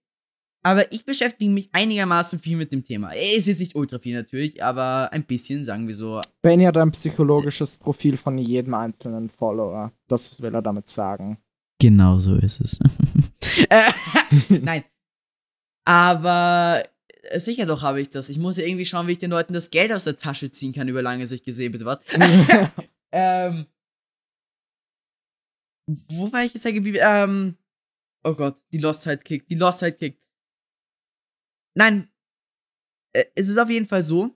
aber ich beschäftige mich einigermaßen viel mit dem Thema. Ist jetzt nicht ultra viel natürlich, aber ein bisschen, sagen wir so. Benny hat ein psychologisches Profil von jedem einzelnen Follower. Das will er damit sagen. Genau so ist es. [LAUGHS] Äh, [LAUGHS] Nein. Aber äh, sicher doch habe ich das. Ich muss ja irgendwie schauen, wie ich den Leuten das Geld aus der Tasche ziehen kann über lange Sicht gesehen, bitte was? [LAUGHS] ähm. Wo war ich jetzt geblieben? Ähm. Oh Gott, die Lost Side kickt. Die Lost Side kickt. Nein. Äh, Es ist auf jeden Fall so.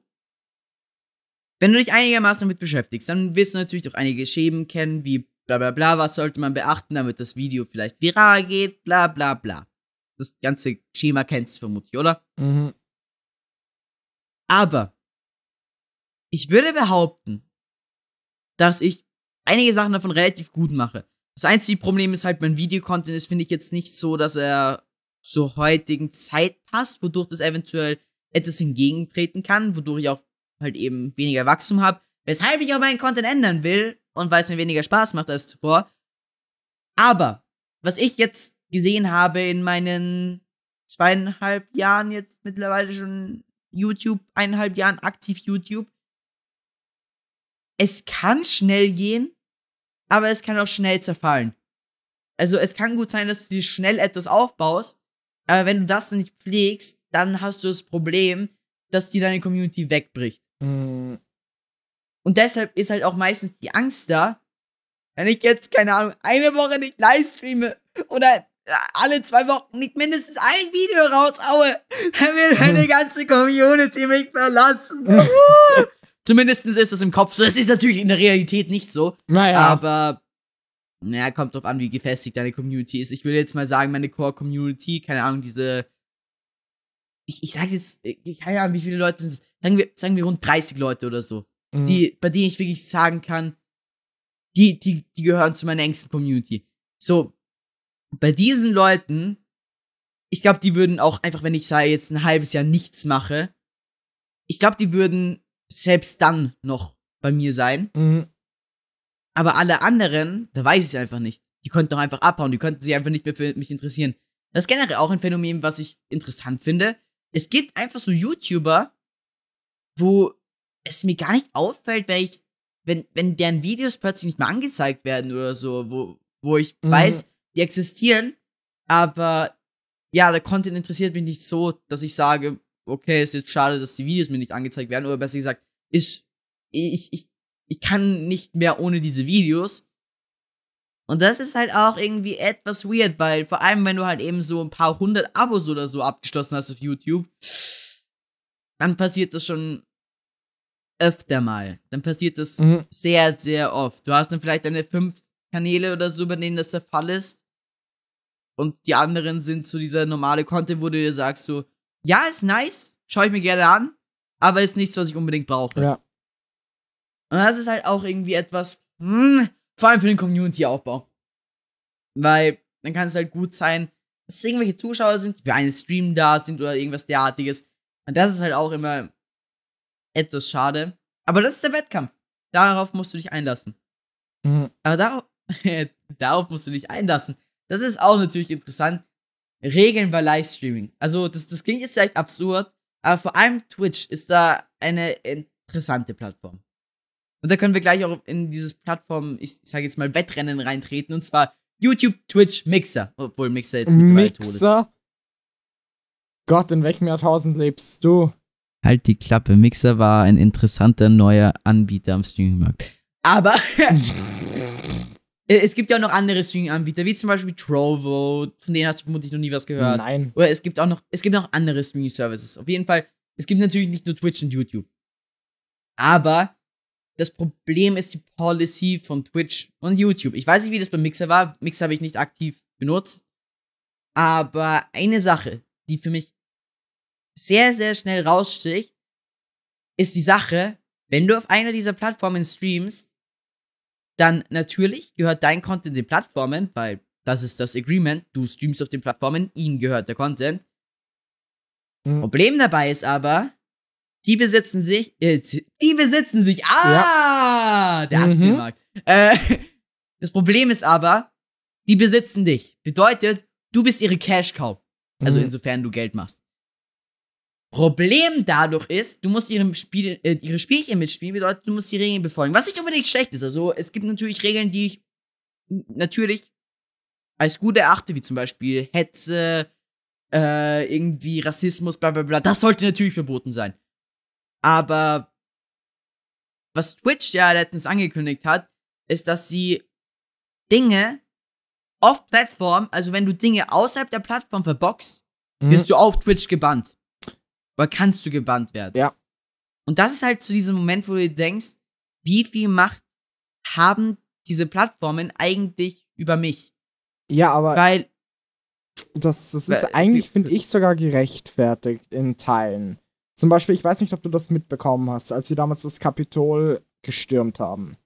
Wenn du dich einigermaßen damit beschäftigst, dann wirst du natürlich auch einige Schemen kennen, wie bla bla bla, was sollte man beachten, damit das Video vielleicht viral geht, bla bla bla. Das ganze Schema kennst du vermutlich, oder? mhm. Aber ich würde behaupten, dass ich einige Sachen davon relativ gut mache. Das einzige Problem ist halt, mein Videocontent ist, finde ich jetzt nicht so, dass er zur heutigen Zeit passt, wodurch das eventuell etwas entgegentreten kann, wodurch ich auch halt eben weniger Wachstum habe, weshalb ich auch meinen Content ändern will und weil es mir weniger Spaß macht als zuvor. Aber was ich jetzt gesehen habe in meinen zweieinhalb Jahren jetzt mittlerweile schon YouTube, eineinhalb Jahren aktiv YouTube. Es kann schnell gehen, aber es kann auch schnell zerfallen. Also es kann gut sein, dass du dir schnell etwas aufbaust, aber wenn du das nicht pflegst, dann hast du das Problem, dass dir deine Community wegbricht. Mhm. Und deshalb ist halt auch meistens die Angst da, wenn ich jetzt, keine Ahnung, eine Woche nicht live streame oder alle zwei Wochen nicht mindestens ein Video raushaue, dann wird meine [LAUGHS] ganze Community mich verlassen. [LAUGHS] Zumindest ist das im Kopf so. Es ist natürlich in der Realität nicht so. Naja. Aber, naja, kommt drauf an, wie gefestigt deine Community ist. Ich will jetzt mal sagen, meine Core-Community, keine Ahnung, diese. Ich, ich sag's jetzt, ich- keine Ahnung, wie viele Leute sind es. Sagen wir, sagen wir rund 30 Leute oder so Mhm. die, bei denen ich wirklich sagen kann, die, die, die gehören zu meiner engsten Community. So, bei diesen Leuten, ich glaube, die würden auch einfach, wenn ich sage, jetzt ein halbes Jahr nichts mache, ich glaube, die würden selbst dann noch bei mir sein. Mhm. Aber alle anderen, da weiß ich es einfach nicht. Die könnten doch einfach abhauen, die könnten sich einfach nicht mehr für mich interessieren. Das ist generell auch ein Phänomen, was ich interessant finde. Es gibt einfach so YouTuber, wo es mir gar nicht auffällt, wenn ich, wenn, wenn deren Videos plötzlich nicht mehr angezeigt werden oder so, wo, wo ich Mhm. weiß, die existieren, aber ja, der Content interessiert mich nicht so, dass ich sage, okay, ist jetzt schade, dass die Videos mir nicht angezeigt werden, oder besser gesagt, ist, ich, ich, ich kann nicht mehr ohne diese Videos. Und das ist halt auch irgendwie etwas weird, weil vor allem, wenn du halt eben so ein paar hundert Abos oder so abgeschlossen hast auf YouTube, dann passiert das schon öfter mal. Dann passiert das Mhm. sehr, sehr oft. Du hast dann vielleicht deine fünf Kanäle oder so, bei denen das der Fall ist. Und die anderen sind so dieser normale Content, wo du dir sagst so, ja, ist nice, schaue ich mir gerne an, aber ist nichts, was ich unbedingt brauche. Ja. Und das ist halt auch irgendwie etwas, hm, vor allem für den Community-Aufbau. Weil dann kann es halt gut sein, dass es irgendwelche Zuschauer sind, die für einen Stream da sind oder irgendwas derartiges. Und das ist halt auch immer etwas schade. Aber das ist der Wettkampf. Darauf musst du dich einlassen. Mhm. Aber darauf, [LAUGHS] darauf musst du dich einlassen. Das ist auch natürlich interessant. Regeln bei Livestreaming. Also, das, das klingt jetzt vielleicht absurd, aber vor allem Twitch ist da eine interessante Plattform. Und da können wir gleich auch in dieses Plattform, ich sage jetzt mal Wettrennen reintreten, und zwar YouTube, Twitch, Mixer. Obwohl Mixer jetzt mittlerweile tot ist. Mixer? Gott, in welchem Jahrtausend lebst du? Halt die Klappe. Mixer war ein interessanter neuer Anbieter am Streamingmarkt. Aber [LAUGHS] es gibt ja auch noch andere Streaming-Anbieter, wie zum Beispiel Trovo, von denen hast du vermutlich noch nie was gehört. Nein. Oder es gibt auch noch, es gibt noch andere Streaming-Services. Auf jeden Fall, es gibt natürlich nicht nur Twitch und YouTube. Aber das Problem ist die Policy von Twitch und YouTube. Ich weiß nicht, wie das beim Mixer war. Mixer habe ich nicht aktiv benutzt. Aber eine Sache, die für mich sehr, sehr schnell raussticht, ist die Sache, wenn du auf einer dieser Plattformen streamst, dann natürlich gehört dein Content den Plattformen, weil das ist das Agreement. Du streamst auf den Plattformen, ihnen gehört der Content. Mhm. Problem dabei ist aber, die besitzen sich, äh, die besitzen sich, ah, der Mhm. Aktienmarkt. Äh, [LAUGHS] das Problem ist aber, die besitzen dich. Bedeutet, du bist ihre Cash-Cow. Also Mhm. insofern du Geld machst. Problem dadurch ist, du musst ihrem Spiel, äh, ihre Spielchen mitspielen, bedeutet, du musst die Regeln befolgen. Was nicht unbedingt schlecht ist. Also es gibt natürlich Regeln, die ich natürlich als gut erachte, wie zum Beispiel Hetze, äh, irgendwie Rassismus, bla bla bla. Das sollte natürlich verboten sein. Aber was Twitch ja letztens angekündigt hat, ist, dass sie Dinge off Plattform, also wenn du Dinge außerhalb der Plattform verboxt, Mhm. wirst du auf Twitch gebannt. Oder kannst du gebannt werden. Ja. Und das ist halt zu diesem Moment, wo du dir denkst, wie viel Macht haben diese Plattformen eigentlich über mich? Ja, aber Weil, das, das Weil- ist eigentlich, wie- finde ich, sogar gerechtfertigt in Teilen. Zum Beispiel, ich weiß nicht, ob du das mitbekommen hast, als sie damals das Kapitol gestürmt haben.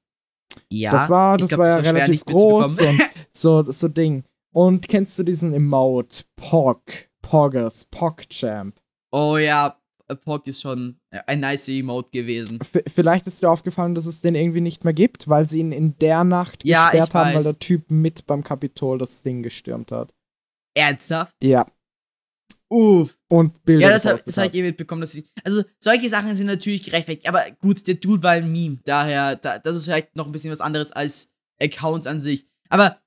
ja, das war, das glaub, war ja relativ groß und [LAUGHS] so, so Ding. Und kennst du diesen Emote? Pog, Poggers, PogChamp. oh ja, Pog ist schon ein nice Emote gewesen. V vielleicht ist dir aufgefallen, dass es den irgendwie nicht mehr gibt, weil sie ihn in der Nacht Ja, gesperrt haben, weil der Typ mit beim Kapitol das Ding gestürmt hat. Ernsthaft? Ja. Uff. Und Bilder. Ja, das, hab- habe hat. ich eh mitbekommen, dass sie. Also, solche Sachen sind natürlich gerechtfertigt. Aber gut, der Dude war ein Meme. Daher, da, das ist vielleicht noch ein bisschen was anderes als Accounts an sich. Aber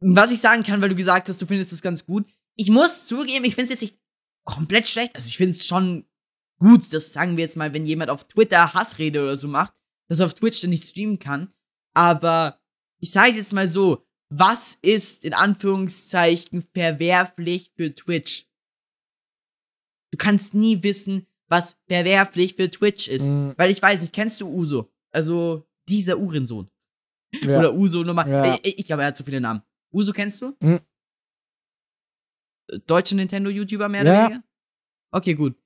was ich sagen kann, weil du gesagt hast, du findest das ganz gut. Ich muss zugeben, ich finde es jetzt nicht komplett schlecht. Also, ich finde es schon gut, das sagen wir jetzt mal, wenn jemand auf Twitter Hassrede oder so macht, dass er auf Twitch dann nicht streamen kann. Aber ich sage jetzt mal so, was ist in Anführungszeichen verwerflich für Twitch? Du kannst nie wissen, was verwerflich für Twitch ist. Mhm, Weil ich weiß nicht, kennst du Uso? Also dieser Uhrensohn. ja. Oder Uso Nummer. Ja. Ich, ich glaube, er hat zu viele Namen. Uso kennst du? Mhm. Deutsche Nintendo-YouTuber mehr Ja. oder weniger? Okay, gut.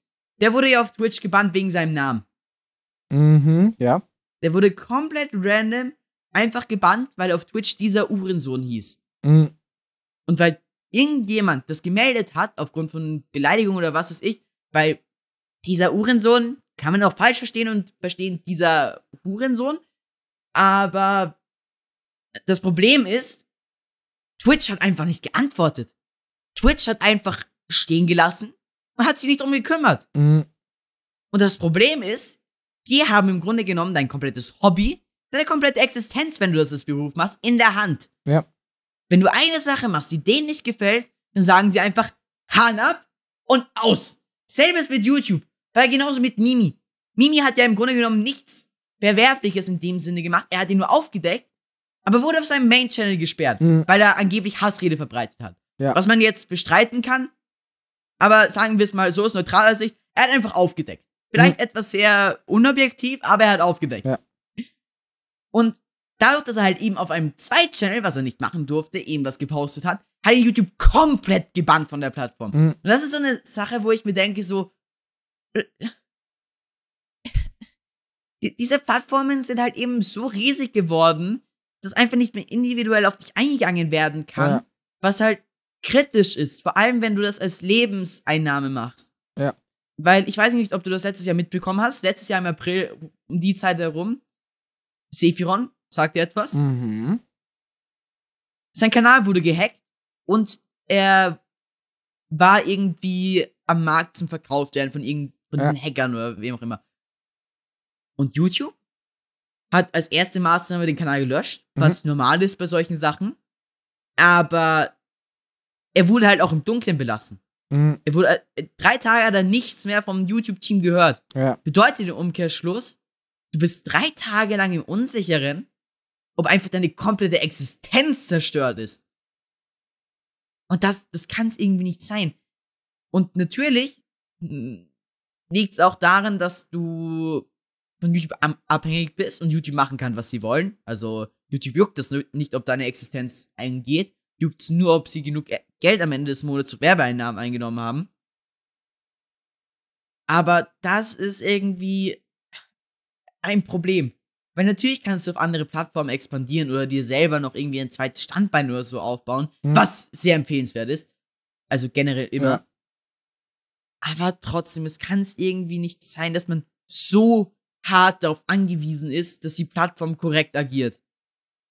Der wurde ja auf Twitch gebannt wegen seinem Namen. Mhm, ja. Der wurde komplett random einfach gebannt, weil auf Twitch dieser Uhrensohn hieß. Mhm. Und weil irgendjemand das gemeldet hat, aufgrund von Beleidigung oder was weiß ich, weil dieser Uhrensohn, kann man auch falsch verstehen und verstehen, dieser Hurensohn, aber das Problem ist, Twitch hat einfach nicht geantwortet. Twitch hat einfach stehen gelassen und hat sich nicht drum gekümmert. Mhm. Und das Problem ist, die haben im Grunde genommen dein komplettes Hobby, deine komplette Existenz, wenn du das als Beruf machst, in der Hand. Ja. Wenn du eine Sache machst, die denen nicht gefällt, dann sagen sie einfach Hahn ab und aus. Selbes mit YouTube, weil genauso mit Mimi. Mimi hat ja im Grunde genommen nichts Verwerfliches in dem Sinne gemacht. Er hat ihn nur aufgedeckt, aber wurde auf seinem Main-Channel gesperrt, Mhm. weil er angeblich Hassrede verbreitet hat. Ja. Was man jetzt bestreiten kann, aber sagen wir es mal so aus neutraler Sicht, er hat einfach aufgedeckt. Vielleicht etwas sehr unobjektiv, aber er hat aufgedeckt. Ja. Und dadurch, dass er halt eben auf einem Zweit-Channel, was er nicht machen durfte, eben was gepostet hat, hat ihn YouTube komplett gebannt von der Plattform. Mhm. Und das ist so eine Sache, wo ich mir denke, so. äh, [LAUGHS] die- Diese Plattformen sind halt eben so riesig geworden, dass einfach nicht mehr individuell auf dich eingegangen werden kann, Ja. was halt kritisch ist. Vor allem, wenn du das als Lebenseinnahme machst. Ja. Weil ich weiß nicht, ob du das letztes Jahr mitbekommen hast. Letztes Jahr im April, um die Zeit herum, Sephiron, sagt dir etwas? Mhm. sein Kanal wurde gehackt und er war irgendwie am Markt zum Verkauf werden von, irgend, von Ja. diesen Hackern oder wem auch immer. Und YouTube hat als erste Maßnahme den Kanal gelöscht, Mhm. was normal ist bei solchen Sachen. Aber er wurde halt auch im Dunkeln belassen. Mhm. Er wurde, äh, drei Tage hat er nichts mehr vom YouTube-Team gehört. Ja. Bedeutet im Umkehrschluss, du bist drei Tage lang im Unsicheren, ob einfach deine komplette Existenz zerstört ist. Und das, das kann es irgendwie nicht sein. Und natürlich liegt es auch daran, dass du von YouTube abhängig bist und YouTube machen kann, was sie wollen. Also YouTube juckt es nicht, ob deine Existenz eingeht. Juckt es nur, ob sie genug E- Geld am Ende des Monats zu Werbeeinnahmen eingenommen haben. Aber das ist irgendwie ein Problem. Weil natürlich kannst du auf andere Plattformen expandieren oder dir selber noch irgendwie ein zweites Standbein oder so aufbauen, Mhm. was sehr empfehlenswert ist. Also generell immer. Ja. Aber trotzdem, es kann es irgendwie nicht sein, dass man so hart darauf angewiesen ist, dass die Plattform korrekt agiert.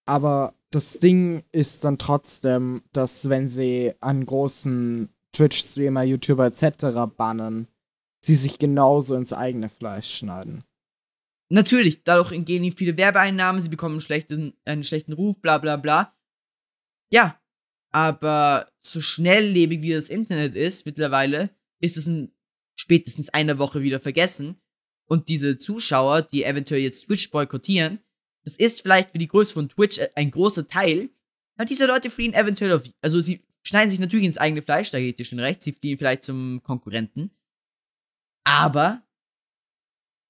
Aber das Ding ist dann trotzdem, dass wenn sie an großen Twitch-Streamer, YouTuber etc. bannen, sie sich genauso ins eigene Fleisch schneiden. Natürlich, dadurch entgehen ihnen viele Werbeeinnahmen, sie bekommen einen schlechten, einen schlechten Ruf, bla bla bla. Ja, aber so schnelllebig wie das Internet ist mittlerweile, ist es in spätestens einer Woche wieder vergessen. Und diese Zuschauer, die eventuell jetzt Twitch boykottieren, das ist vielleicht für die Größe von Twitch äh, ein großer Teil, weil diese Leute fliehen eventuell auf, also sie schneiden sich natürlich ins eigene Fleisch, da geht ihr schon recht, sie fliehen vielleicht zum Konkurrenten. Aber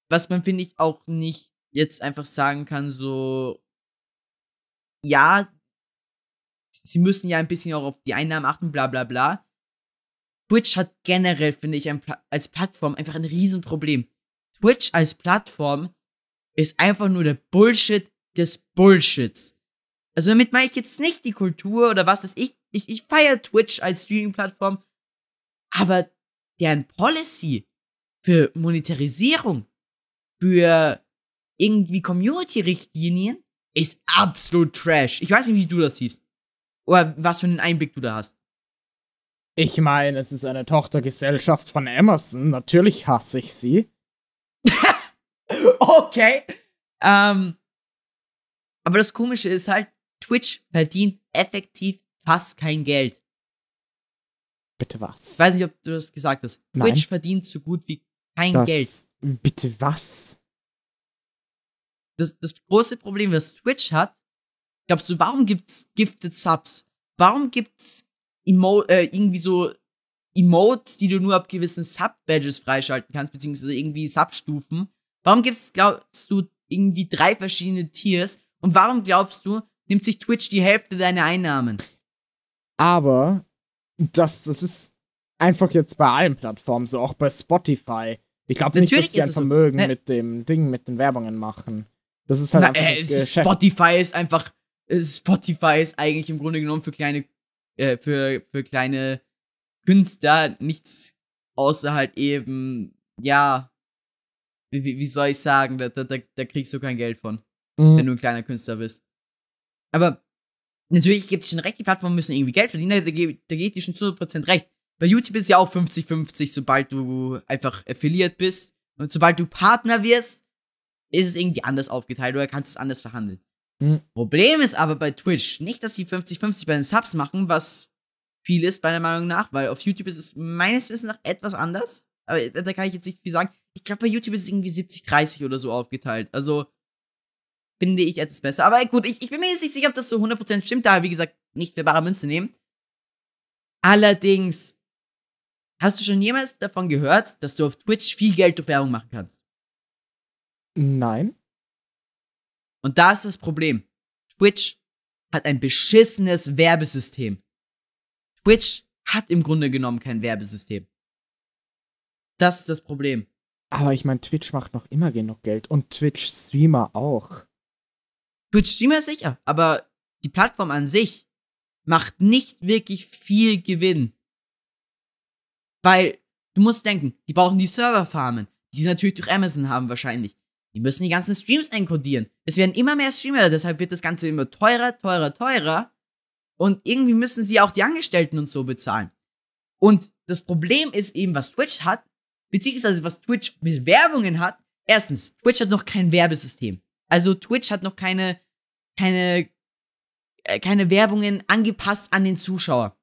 was man, finde ich, auch nicht jetzt einfach sagen kann, so, ja, sie müssen ja ein bisschen auch auf die Einnahmen achten, bla bla bla. Twitch hat generell, finde ich, Pla als Plattform einfach ein Riesenproblem. Twitch als Plattform ist einfach nur der Bullshit des Bullshits. Also damit meine ich jetzt nicht die Kultur oder was das ich. Ich, ich feiere Twitch als Streaming-Plattform, aber deren Policy für Monetarisierung, für irgendwie Community-Richtlinien ist absolut trash. Ich weiß nicht, wie du das siehst. Oder was für einen Einblick du da hast. Ich meine, es ist eine Tochtergesellschaft von Amazon. Natürlich hasse ich sie. [LAUGHS] okay. Ähm, aber das Komische ist halt, Twitch verdient effektiv fast kein Geld. Bitte was? Ich weiß nicht, ob du das gesagt hast. Nein. Twitch verdient so gut wie kein das, Geld. Bitte was? Das, das große Problem, was Twitch hat, glaubst du, warum gibt's Gifted Subs? Warum gibt's Emo äh, irgendwie so Emotes, die du nur ab gewissen Sub-Badges freischalten kannst, beziehungsweise irgendwie Substufen? Warum gibt's, glaubst du, irgendwie drei verschiedene Tiers? Und warum glaubst du, nimmt sich Twitch die Hälfte deiner Einnahmen? Aber das, das ist einfach jetzt bei allen Plattformen so, auch bei Spotify. Ich glaube nicht, dass sie ist ein es so. Vermögen Ne. mit dem Ding, mit den Werbungen machen. Das ist halt Na, einfach äh, das. Spotify ist einfach, äh, Spotify ist eigentlich im Grunde genommen für kleine, äh, für, für kleine Künstler nichts außer halt eben, ja, wie, wie- soll ich sagen, da, da, da, da kriegst du kein Geld von, Mhm. wenn du ein kleiner Künstler bist. Aber Natürlich gibt es schon recht, die Plattformen müssen irgendwie Geld verdienen, da, ge- da geht die schon zu 100% recht. Bei YouTube ist ja auch 50-50, sobald du einfach Affiliate bist. Und sobald du Partner wirst, ist es irgendwie anders aufgeteilt oder kannst es anders verhandeln. Mhm. Problem ist aber bei Twitch nicht, dass sie 50-50 bei den Subs machen, was viel ist, meiner Meinung nach, weil auf YouTube ist es meines Wissens nach etwas anders. Aber da, kann ich jetzt nicht viel sagen. Ich glaube, bei YouTube ist es irgendwie 70-30 oder so aufgeteilt. Also finde ich etwas besser. Aber gut, ich, ich bin mir jetzt nicht sicher, ob das so 100% stimmt, da wie gesagt nicht für bare Münze nehmen. Allerdings, hast du schon jemals davon gehört, dass du auf Twitch viel Geld durch Werbung machen kannst? Nein. Und da ist das Problem. Twitch hat ein beschissenes Werbesystem. Twitch hat im Grunde genommen kein Werbesystem. Das ist das Problem. Aber ich meine, Twitch macht noch immer genug Geld und Twitch-Streamer auch. Twitch-Streamer sicher, aber die Plattform an sich macht nicht wirklich viel Gewinn. Weil du musst denken, die brauchen die Serverfarmen, die sie natürlich durch Amazon haben wahrscheinlich. Die müssen die ganzen Streams encodieren. Es werden immer mehr Streamer, deshalb wird das Ganze immer teurer, teurer, teurer. Und irgendwie müssen sie auch die Angestellten und so bezahlen. Und das Problem ist eben, was Twitch hat, beziehungsweise was Twitch mit Werbungen hat. Erstens, Twitch hat noch kein Werbesystem. Also Twitch hat noch keine, keine, äh, keine Werbungen angepasst an den Zuschauer.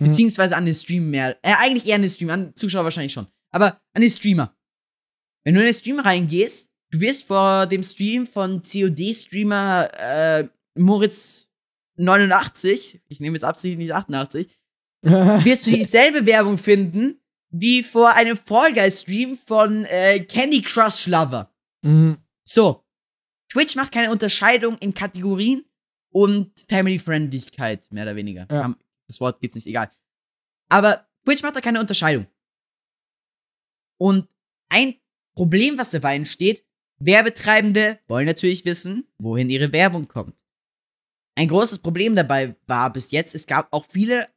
Mhm. Beziehungsweise an den Stream mehr. Äh, eigentlich eher an den Stream, an den Zuschauer wahrscheinlich schon. Aber an den Streamer. Wenn du in den Stream reingehst, du wirst vor dem Stream von COD-Streamer äh, Moritz 89, ich nehme jetzt absichtlich nicht 88, [LAUGHS] wirst du dieselbe Werbung finden wie vor einem Fall Guys Stream von äh, Candy Crush Lover. Mhm. So, Twitch macht keine Unterscheidung in Kategorien und Family-Friendlichkeit, mehr oder weniger. Ja. Das Wort gibt's nicht, egal. Aber Twitch macht da keine Unterscheidung. Und ein Problem, was dabei entsteht, Werbetreibende wollen natürlich wissen, wohin ihre Werbung kommt. Ein großes Problem dabei war bis jetzt, es gab auch viele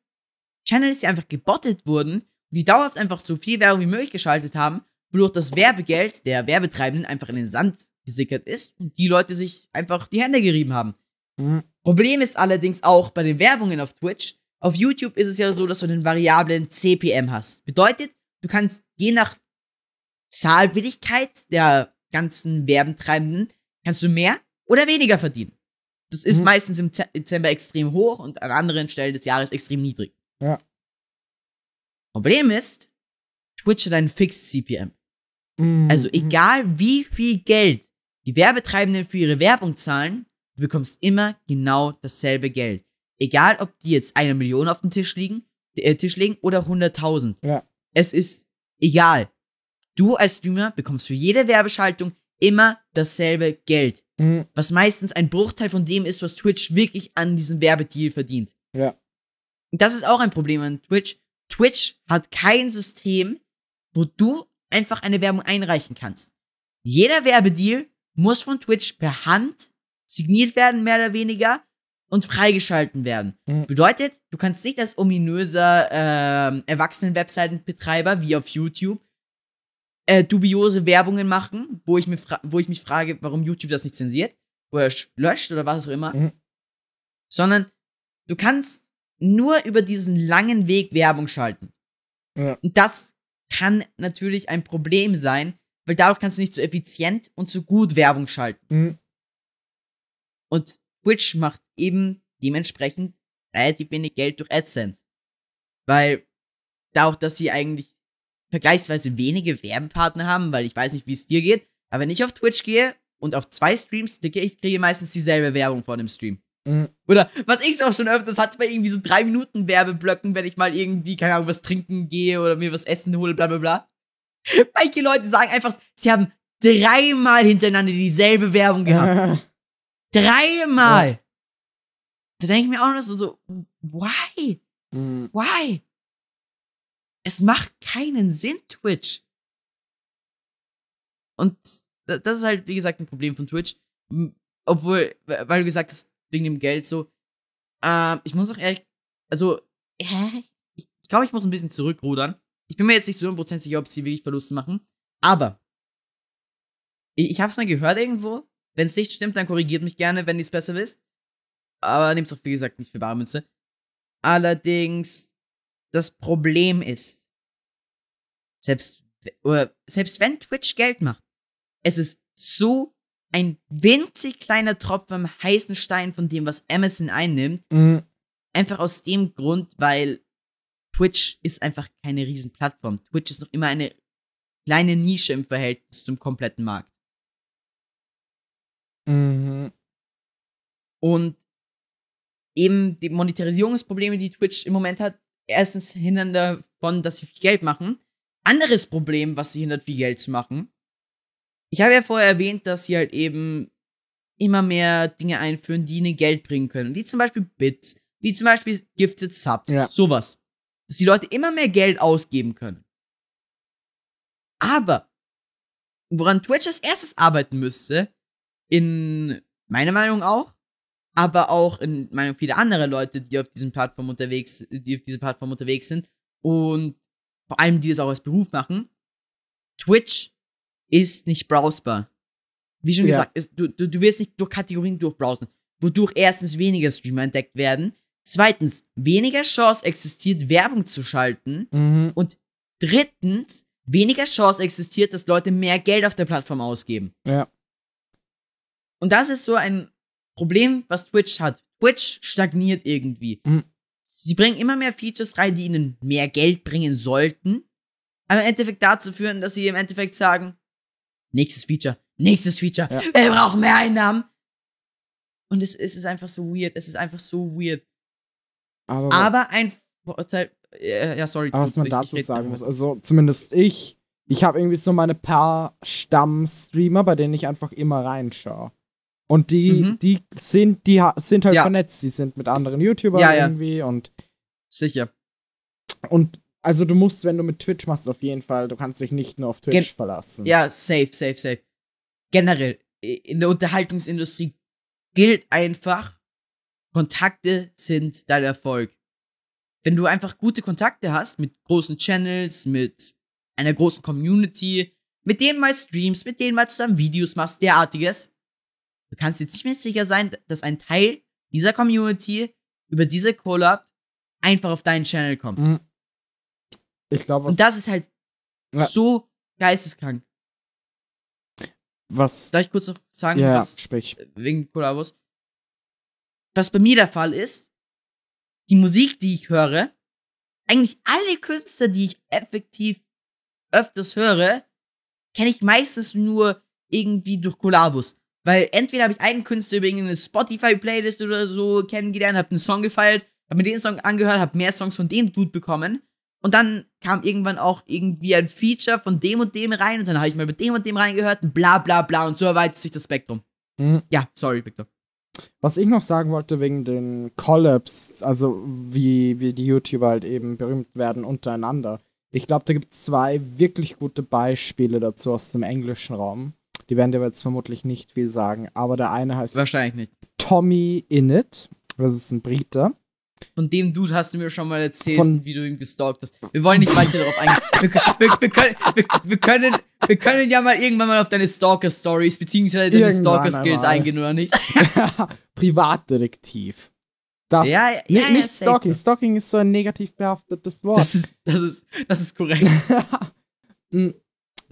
Channels, die einfach gebottet wurden, die dauerhaft einfach so viel Werbung wie möglich geschaltet haben, wodurch das Werbegeld der Werbetreibenden einfach in den Sand gesickert ist und die Leute sich einfach die Hände gerieben haben. Mhm. Problem ist allerdings auch bei den Werbungen auf Twitch. Auf YouTube ist es ja so, dass du den variablen CPM hast. Bedeutet, du kannst je nach Zahlwilligkeit der ganzen Werbentreibenden, kannst du mehr oder weniger verdienen. Das ist Mhm. meistens im Ze- Dezember extrem hoch und an anderen Stellen des Jahres extrem niedrig. Ja. Problem ist, Twitch hat einen Fixed CPM. Mhm. Also egal wie viel Geld die Werbetreibenden für ihre Werbung zahlen, du bekommst immer genau dasselbe Geld. Egal, ob die jetzt eine Million auf den Tisch liegen, äh, Tisch legen oder 100.000. Ja. Es ist egal. Du als Streamer bekommst für jede Werbeschaltung immer dasselbe Geld. Mhm. Was meistens ein Bruchteil von dem ist, was Twitch wirklich an diesem Werbedeal verdient. Ja. Und das ist auch ein Problem an Twitch. Twitch hat kein System, wo du einfach eine Werbung einreichen kannst. Jeder Werbedeal muss von Twitch per Hand signiert werden, mehr oder weniger, und freigeschalten werden. Mhm. Bedeutet, du kannst nicht als ominöser ähm, Erwachsenen-Webseitenbetreiber wie auf YouTube äh, dubiose Werbungen machen, wo ich, mir wo ich mich frage, warum YouTube das nicht zensiert oder sch- löscht oder was auch immer. Mhm. Sondern du kannst nur über diesen langen Weg Werbung schalten. Ja. Und das kann natürlich ein Problem sein, weil dadurch kannst du nicht so effizient und so gut Werbung schalten. Mhm. Und Twitch macht eben dementsprechend relativ wenig Geld durch AdSense. Weil dadurch, dass sie eigentlich vergleichsweise wenige Werbepartner haben, weil ich weiß nicht, wie es dir geht, aber wenn ich auf Twitch gehe und auf zwei Streams klicke, ich kriege meistens dieselbe Werbung vor dem Stream. Mhm. Oder was ich auch schon öfters hatte bei irgendwie so drei Minuten Werbeblöcken, wenn ich mal irgendwie, keine Ahnung, was trinken gehe oder mir was essen hole, bla bla bla. [LAUGHS] Manche Leute sagen einfach, sie haben dreimal hintereinander dieselbe Werbung gehabt. [LAUGHS] Dreimal! Da denke ich mir auch noch so, so, why? Mhm. Why? Es macht keinen Sinn, Twitch. Und da- das ist halt, wie gesagt, ein Problem von Twitch. Obwohl, weil du gesagt hast, wegen dem Geld so. Ähm, ich muss auch ehrlich, also, hä? [LAUGHS] ich ich glaube, ich muss ein bisschen zurückrudern. Ich bin mir jetzt nicht so 100% sicher, ob sie wirklich Verluste machen. Aber, ich, ich habe es mal gehört irgendwo. Wenn es nicht stimmt, dann korrigiert mich gerne, wenn ihr es besser wisst. aber nehmt es auch, wie gesagt, nicht für bare Münze. Allerdings, das Problem ist, selbst, oder selbst wenn Twitch Geld macht, es ist so ein winzig kleiner Tropfen am heißen Stein von dem, was Amazon einnimmt. Mhm. Einfach aus dem Grund, weil Twitch ist einfach keine Riesenplattform. Twitch ist noch immer eine kleine Nische im Verhältnis zum kompletten Markt. Mhm. Und eben die Monetarisierungsprobleme, die Twitch im Moment hat, erstens hindern davon, dass sie viel Geld machen. Anderes Problem, was sie hindert, viel Geld zu machen. Ich habe ja vorher erwähnt, dass sie halt eben immer mehr Dinge einführen, die ihnen Geld bringen können. Wie zum Beispiel Bits, wie zum Beispiel Gifted Subs, Ja. sowas. Dass die Leute immer mehr Geld ausgeben können. Aber, woran Twitch als erstes arbeiten müsste, in meiner Meinung auch, aber auch in Meinung vieler anderer Leute, die auf diesen Plattformen unterwegs, die auf dieser Plattform unterwegs sind und vor allem die das auch als Beruf machen, Twitch ist nicht browsbar. Wie schon Ja. gesagt, ist, du, du, du wirst nicht durch Kategorien durchbrowsen, wodurch erstens weniger Streamer entdeckt werden, zweitens weniger Chance existiert, Werbung zu schalten Mhm. und drittens weniger Chance existiert, dass Leute mehr Geld auf der Plattform ausgeben. Ja. Und das ist so ein Problem, was Twitch hat. Twitch stagniert irgendwie. Mhm. Sie bringen immer mehr Features rein, die ihnen mehr Geld bringen sollten, aber im Endeffekt dazu führen, dass sie im Endeffekt sagen, nächstes Feature, nächstes Feature, Ja. wir brauchen mehr Einnahmen. Und es, es ist einfach so weird, es ist einfach so weird. Aber, Aber ein Vorteil, äh, ja, sorry. aber was man dazu sagen muss, also zumindest ich, ich habe irgendwie so meine paar Stamm-Streamer, bei denen ich einfach immer reinschaue. Und die, Mhm. die sind, die sind halt Ja. vernetzt, die sind mit anderen YouTubern Ja, ja. irgendwie und, Sicher. und also du musst, wenn du mit Twitch machst, auf jeden Fall, du kannst dich nicht nur auf Twitch Gen- verlassen. Ja, safe, safe, safe. Generell, in der Unterhaltungsindustrie gilt einfach, Kontakte sind dein Erfolg. Wenn du einfach gute Kontakte hast mit großen Channels, mit einer großen Community, mit denen mal streamst, mit denen mal zusammen Videos machst, derartiges, du kannst dir ziemlich sicher sein, dass ein Teil dieser Community über diese Collab einfach auf deinen Channel kommt. Mhm. Ich glaube, Und das ist halt Ja. so geisteskrank. was Darf ich kurz noch sagen, ja, was sprich. wegen Kollabos? Was bei mir der Fall ist, die Musik, die ich höre, eigentlich alle Künstler, die ich effektiv öfters höre, kenne ich meistens nur irgendwie durch Kollabos. Weil entweder habe ich einen Künstler über irgendeine Spotify-Playlist oder so kennengelernt, habe einen Song gefeiert, habe mir den Song angehört, habe mehr Songs von dem Dude bekommen. Und dann kam irgendwann auch irgendwie ein Feature von dem und dem rein und dann habe ich mal mit dem und dem reingehört und bla bla bla und so erweitert sich das Spektrum. Mhm. Ja, sorry, Victor. Was ich noch sagen wollte wegen den Collabs, also wie, wie die YouTuber halt eben berühmt werden untereinander. Ich glaube, da gibt es zwei wirklich gute Beispiele dazu aus dem englischen Raum. Die werden dir jetzt vermutlich nicht viel sagen, aber der eine heißt Wahrscheinlich nicht. Tommy Innit. Das ist ein Brite. Von dem Dude hast du mir schon mal erzählt, Von- wie du ihn gestalkt hast. Wir wollen nicht weiter darauf eingehen. Wir, wir, wir, können, wir, können, wir können ja mal irgendwann mal auf deine Stalker-Stories beziehungsweise deine Stalker-Skills eingehen, oder nicht? [LAUGHS] Privatdetektiv. Das, Ja, ja, nee, ja, nicht. Stalking. Stalking ist so ein negativ behaftetes Wort. Das ist, das ist, das ist korrekt. [LAUGHS]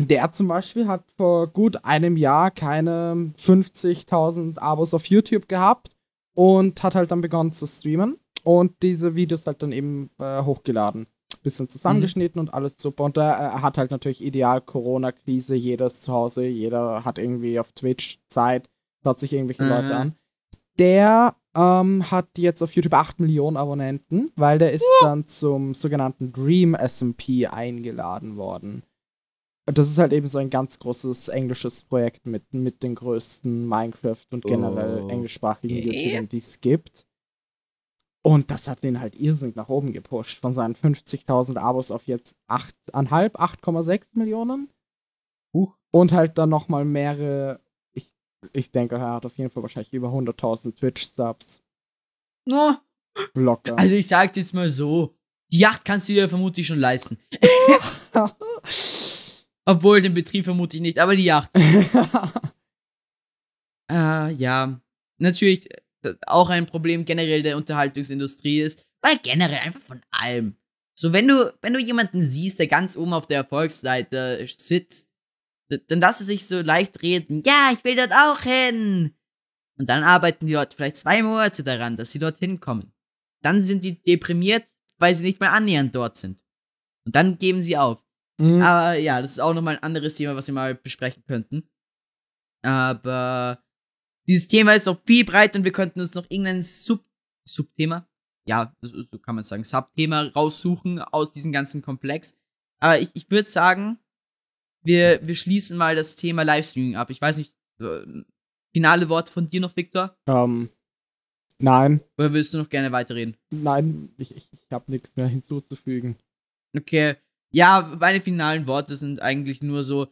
Der zum Beispiel hat vor gut einem Jahr keine 50.000 Abos auf YouTube gehabt und hat halt dann begonnen zu streamen und diese Videos halt dann eben äh, hochgeladen. Bisschen zusammengeschnitten und alles super. Und er äh, hat halt natürlich ideal Corona-Krise, jeder ist zu Hause, jeder hat irgendwie auf Twitch Zeit, schaut sich irgendwelche Mhm. Leute an. Der ähm, hat jetzt auf YouTube 8 Millionen Abonnenten, weil der ist dann zum sogenannten Dream SMP eingeladen worden. Das ist halt eben so ein ganz großes englisches Projekt mit, mit den größten Minecraft und generell Oh. englischsprachigen Okay. YouTubern, die es gibt. Und das hat den halt irrsinnig nach oben gepusht. Von seinen 50.000 Abos auf jetzt 8,5, 8,6 Millionen. Huch. Und halt dann nochmal mehrere, ich, ich denke, er hat auf jeden Fall wahrscheinlich über 100.000 Twitch-Subs. No, Locker. also ich sag jetzt mal so. Die Yacht kannst du dir vermutlich schon leisten. [LAUGHS] [LAUGHS] Obwohl, den Betrieb vermute ich nicht, aber die Yacht. [LAUGHS] Äh, ja. Natürlich, das auch ein Problem generell der Unterhaltungsindustrie ist, weil generell einfach von allem. So, wenn du, wenn du jemanden siehst, der ganz oben auf der Erfolgsseite sitzt, dann lass es sich so leicht reden, ja, ich will dort auch hin. Und dann arbeiten die Leute vielleicht zwei Monate daran, dass sie dorthin kommen. Dann sind die deprimiert, weil sie nicht mehr annähernd dort sind. Und dann geben sie auf. Mhm. Aber ja, das ist auch nochmal ein anderes Thema, was wir mal besprechen könnten. Aber dieses Thema ist noch viel breiter und wir könnten uns noch irgendein Sub Subthema, ja, so kann man sagen, Subthema raussuchen aus diesem ganzen Komplex. Aber ich, ich würde sagen, wir, wir schließen mal das Thema Livestreaming ab. Ich weiß nicht, äh, finale Worte von dir noch, Victor? Ähm, nein. Oder willst du noch gerne weiterreden? Nein, ich, ich, ich habe nichts mehr hinzuzufügen. Okay. Ja, meine finalen Worte sind eigentlich nur so,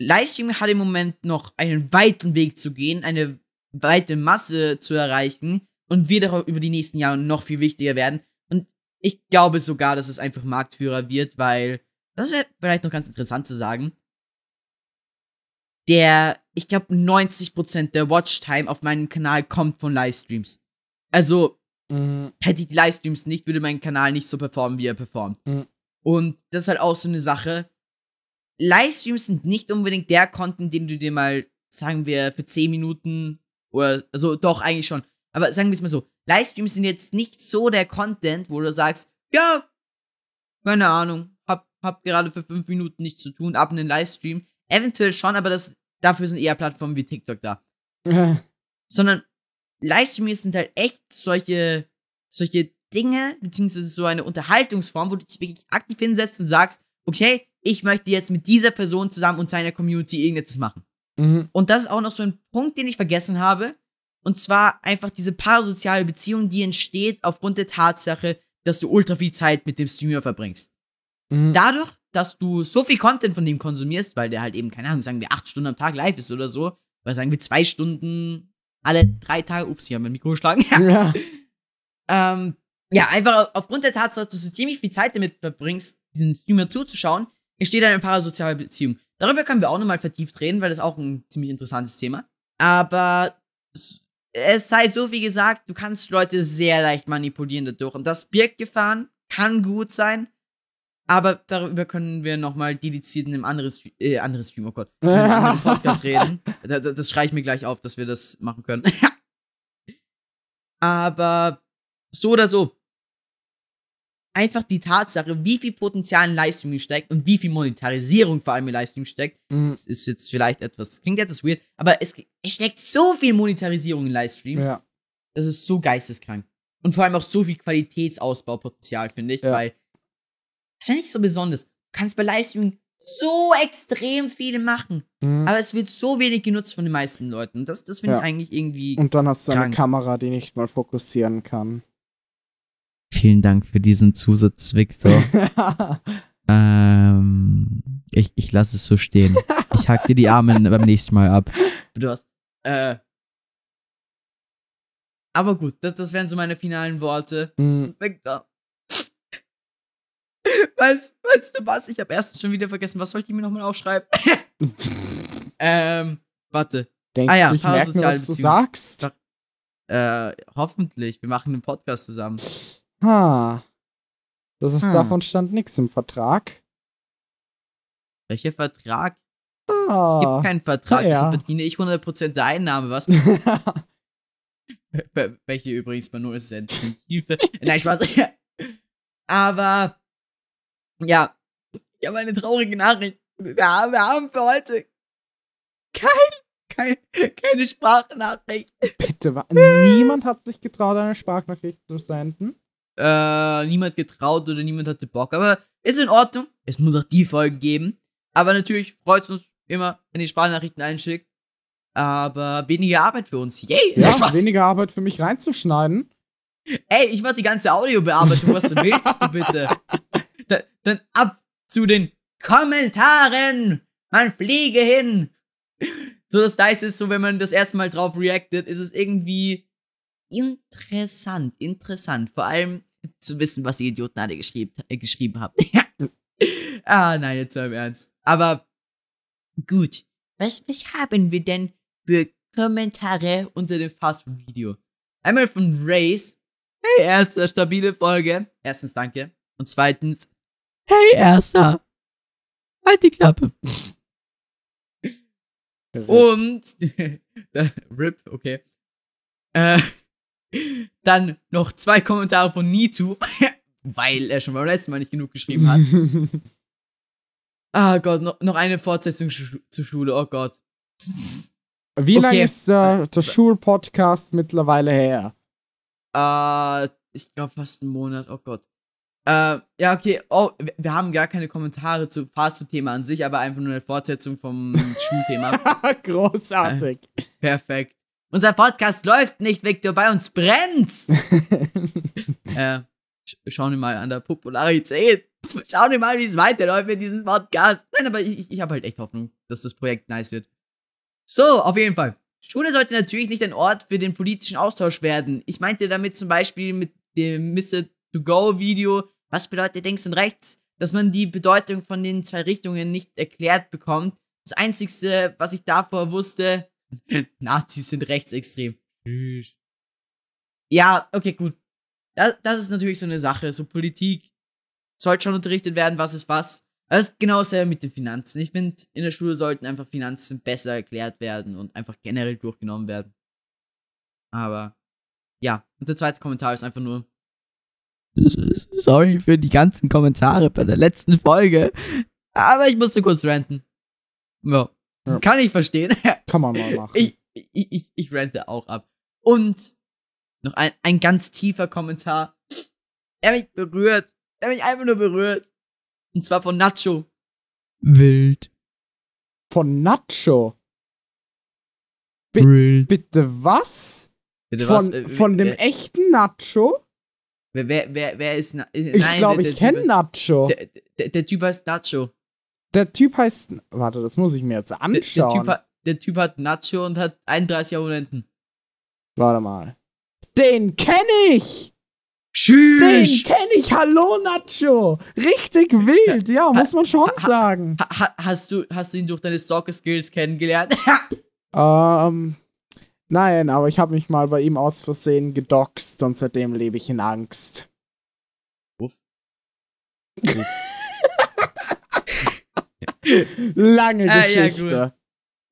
Livestreaming hat im Moment noch einen weiten Weg zu gehen, eine weite Masse zu erreichen und wird auch über die nächsten Jahre noch viel wichtiger werden. Und ich glaube sogar, dass es einfach Marktführer wird, weil, das wäre vielleicht noch ganz interessant zu sagen, der, ich glaube, 90% der Watchtime auf meinem Kanal kommt von Livestreams. Also, mhm. hätte ich die Livestreams nicht, würde mein Kanal nicht so performen, wie er performt. Mhm. Und das ist halt auch so eine Sache. Livestreams sind nicht unbedingt der Content, den du dir mal, sagen wir, für 10 Minuten oder, also doch, eigentlich schon. Aber sagen wir es mal so, Livestreams sind jetzt nicht so der Content, wo du sagst, ja, keine Ahnung, hab, hab gerade für 5 Minuten nichts zu tun, ab in den Livestream. Eventuell schon, aber das dafür sind eher Plattformen wie TikTok da. Sondern Livestreams sind halt echt solche, solche Dinge, beziehungsweise so eine Unterhaltungsform, wo du dich wirklich aktiv hinsetzt und sagst, okay, ich möchte jetzt mit dieser Person zusammen und seiner Community irgendetwas machen. Mhm. Und das ist auch noch so ein Punkt, den ich vergessen habe. Und zwar einfach diese parasoziale Beziehung, die entsteht aufgrund der Tatsache, dass du ultra viel Zeit mit dem Streamer verbringst. Mhm. Dadurch, dass du so viel Content von dem konsumierst, weil der halt eben, keine Ahnung, sagen wir acht Stunden am Tag live ist oder so, oder sagen wir zwei Stunden alle drei Tage, ups, hier haben wir ein Mikro geschlagen. ja. [LAUGHS] ähm, ja, einfach aufgrund der Tatsache, dass du so ziemlich viel Zeit damit verbringst, diesen Streamer zuzuschauen, entsteht eine parasoziale Beziehung. Darüber können wir auch nochmal vertieft reden, weil das auch ein ziemlich interessantes Thema. Aber es sei so wie gesagt, du kannst Leute sehr leicht manipulieren dadurch. Und das birgt Gefahren, kann gut sein, aber darüber können wir nochmal dediziert in einem anderen, äh, anderen Stream, oh Gott, in einem anderen [LAUGHS] Podcast reden. Das, das schreibe ich mir gleich auf, dass wir das machen können. [LAUGHS] aber so oder so. Einfach die Tatsache, wie viel Potenzial in Livestreaming steckt und wie viel Monetarisierung vor allem in Livestream steckt, mhm. das ist jetzt vielleicht etwas, klingt etwas weird, aber es, es steckt so viel Monetarisierung in Livestreams. Ja. Das ist so geisteskrank. Und vor allem auch so viel Qualitätsausbaupotenzial, finde ich, ja. weil das ist ja nicht so besonders. Du kannst bei Livestreaming so extrem viel machen. Mhm. Aber es wird so wenig genutzt von den meisten Leuten. Das, das finde ja. ich eigentlich irgendwie. Und dann hast du krank. eine Kamera, die nicht mal fokussieren kann. Vielen Dank für diesen Zusatz, Victor. [LAUGHS] ähm, ich, ich lasse es so stehen. Ich hack dir die Arme [LAUGHS] beim nächsten Mal ab. Du hast. Äh. Aber gut, das, das wären so meine finalen Worte. Mhm. Victor. Weißt, weißt du was? Ich habe erst schon wieder vergessen. Was soll ich mir nochmal aufschreiben? [LAUGHS] ähm, warte. Denkst ah, ja, du, ich merke mir, was du sagst? Äh, hoffentlich. Wir machen einen Podcast zusammen. Ha. Das ist, hm. Davon stand nichts im Vertrag. Welcher Vertrag? Ah. Es gibt keinen Vertrag, ja. deshalb verdiene ich 100% der Einnahme, was? [LAUGHS] Welche übrigens bei 0 Cent sind. Nein, Spaß. [LAUGHS] Aber, ja, ich habe eine traurige Nachricht. Wir haben, wir haben für heute kein, kein, keine Sprachnachricht. Bitte, [LAUGHS] niemand hat sich getraut, eine Sprachnachricht zu senden äh, niemand getraut oder niemand hatte Bock. Aber ist in Ordnung. Es muss auch die Folgen geben. Aber natürlich freut es uns immer, wenn ihr Sprachnachrichten einschickt. Aber weniger Arbeit für uns. Yay! Ja, weniger Arbeit für mich reinzuschneiden. Ey, ich mach die ganze Audiobearbeitung, was du willst, du bitte. Da, dann ab zu den Kommentaren. Man fliege hin. So, das Dice ist so, wenn man das erste Mal drauf reactet, ist es irgendwie interessant, interessant. Vor allem zu wissen, was die Idioten alle geschrieben, äh, geschrieben haben. [LAUGHS] ah, nein, jetzt mal im Ernst. Aber gut. Was, was haben wir denn für Kommentare unter dem Fastfood-Video. Einmal von Race. Hey, erster, stabile Folge. Erstens, danke. Und zweitens, hey, erster. Halt die Klappe. [LAUGHS] Und, [LAUGHS] RIP, okay. Äh, dann noch zwei Kommentare von Nitu, [LAUGHS] weil er schon beim letzten Mal nicht genug geschrieben hat. [LAUGHS] Ah Gott, noch, noch eine Fortsetzung sch zur Schule, oh Gott. Wie okay. lange ist der, der Schulpodcast mittlerweile her? Äh, ich glaube fast einen Monat, oh Gott. Äh, ja, okay, oh, wir, wir haben gar keine Kommentare zum Fastfood-Thema an sich, aber einfach nur eine Fortsetzung vom [LAUGHS] Schulthema. Großartig. Äh, perfekt. Unser Podcast läuft nicht, Victor, bei uns brennt's. [LAUGHS] äh, schauen wir mal an der Popularität. Schauen wir mal, wie es weiterläuft mit diesem Podcast. Nein, aber ich, ich habe halt echt Hoffnung, dass das Projekt nice wird. So, auf jeden Fall. Schule sollte natürlich nicht ein Ort für den politischen Austausch werden. Ich meinte damit zum Beispiel mit dem Mr. To-Go-Video, was bedeutet links und rechts, dass man die Bedeutung von den zwei Richtungen nicht erklärt bekommt. Das Einzige, was ich davor wusste, [LAUGHS] Nazis sind rechtsextrem. Ja, okay, gut. Das, das ist natürlich so eine Sache. So Politik sollte schon unterrichtet werden, was ist was. Das ist genau dasselbe mit den Finanzen. Ich finde, in der Schule sollten einfach Finanzen besser erklärt werden und einfach generell durchgenommen werden. Aber ja, und der zweite Kommentar ist einfach nur. [LAUGHS] Sorry für die ganzen Kommentare bei der letzten Folge. Aber ich musste kurz ranten. Ja. Kann ich verstehen. [LAUGHS] Kann man mal machen. Ich, ich, ich, ich rante auch ab. Und noch ein, ein ganz tiefer Kommentar. Er mich berührt. Er mich einfach nur berührt. Und zwar von Nacho. Wild. Von Nacho? B Wild. Bitte was? Bitte von, was? Äh, von dem äh, echten Nacho? Wer, wer, wer, wer ist Na äh, Ich glaube, ich kenne Nacho. Der, der, der, Typ heißt Nacho. Der Typ heißt. Warte, das muss ich mir jetzt anschauen. Der, typ, hat, der typ hat Nacho und hat 31 Abonnenten. Warte mal. Den kenne ich! Tschüss. Den kenne ich. Hallo, Nacho. Richtig wild, ja, muss man schon ha, sagen. Ha, hast, du, hast du ihn durch deine Stalker-Skills kennengelernt? [LAUGHS] ähm, nein, aber ich habe mich mal bei ihm aus Versehen gedoxt und seitdem lebe ich in Angst. Uff. [LAUGHS] Lange Geschichte. Ah, ja.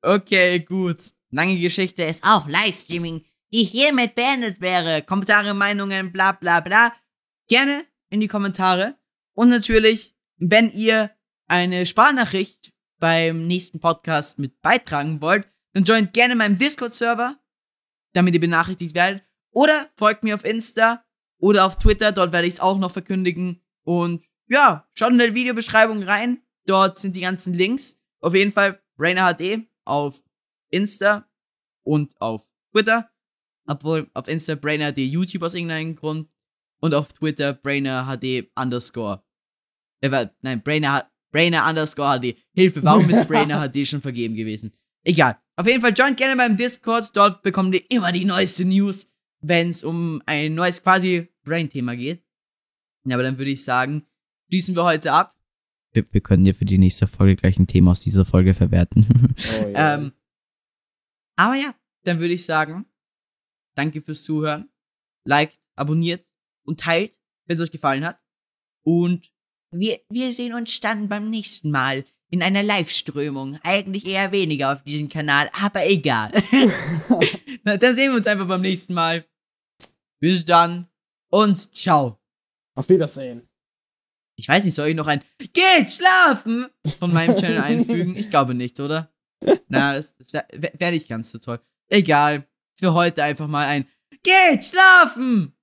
Okay, gut. Lange Geschichte ist auch Livestreaming die hiermit beendet wäre. Kommentare, Meinungen, bla bla bla. Gerne in die Kommentare. Und natürlich, wenn ihr eine Sparnachricht beim nächsten Podcast mit beitragen wollt, dann joint gerne meinem Discord-Server, damit ihr benachrichtigt werdet. Oder folgt mir auf Insta oder auf Twitter, dort werde ich es auch noch verkündigen. Und ja, schaut in der Videobeschreibung rein. Dort sind die ganzen Links. Auf jeden Fall Rainer HD auf Insta und auf Twitter. Obwohl auf Insta Brainer HD YouTube aus irgendeinem Grund und auf Twitter Brainer HD underscore. Äh, nein, Brainer, Brainer underscore HD. Hilfe, warum ist [LAUGHS] Brainer HD schon vergeben gewesen? Egal. Auf jeden Fall joint gerne meinem Discord. Dort bekommt ihr immer die neueste News, wenn es um ein neues quasi Brain-Thema geht. Ja, aber dann würde ich sagen, schließen wir heute ab. Wir, wir, können ja für die nächste Folge gleich ein Thema aus dieser Folge verwerten. [LAUGHS] Oh, yeah. ähm, aber ja, dann würde ich sagen, Danke fürs Zuhören. Liked, abonniert und teilt, wenn es euch gefallen hat. Und wir, wir sehen uns dann beim nächsten Mal in einer Live-Strömung. Eigentlich eher weniger auf diesem Kanal, aber egal. [LAUGHS] [LAUGHS] Na, dann sehen wir uns einfach beim nächsten Mal. Bis dann und ciao. Auf Wiedersehen. Ich weiß nicht, soll ich noch ein Geht schlafen von meinem Channel [LAUGHS] einfügen? Ich glaube nicht, oder? Na, das, das wäre wär nicht ganz so toll. Egal für heute einfach mal ein Geht schlafen!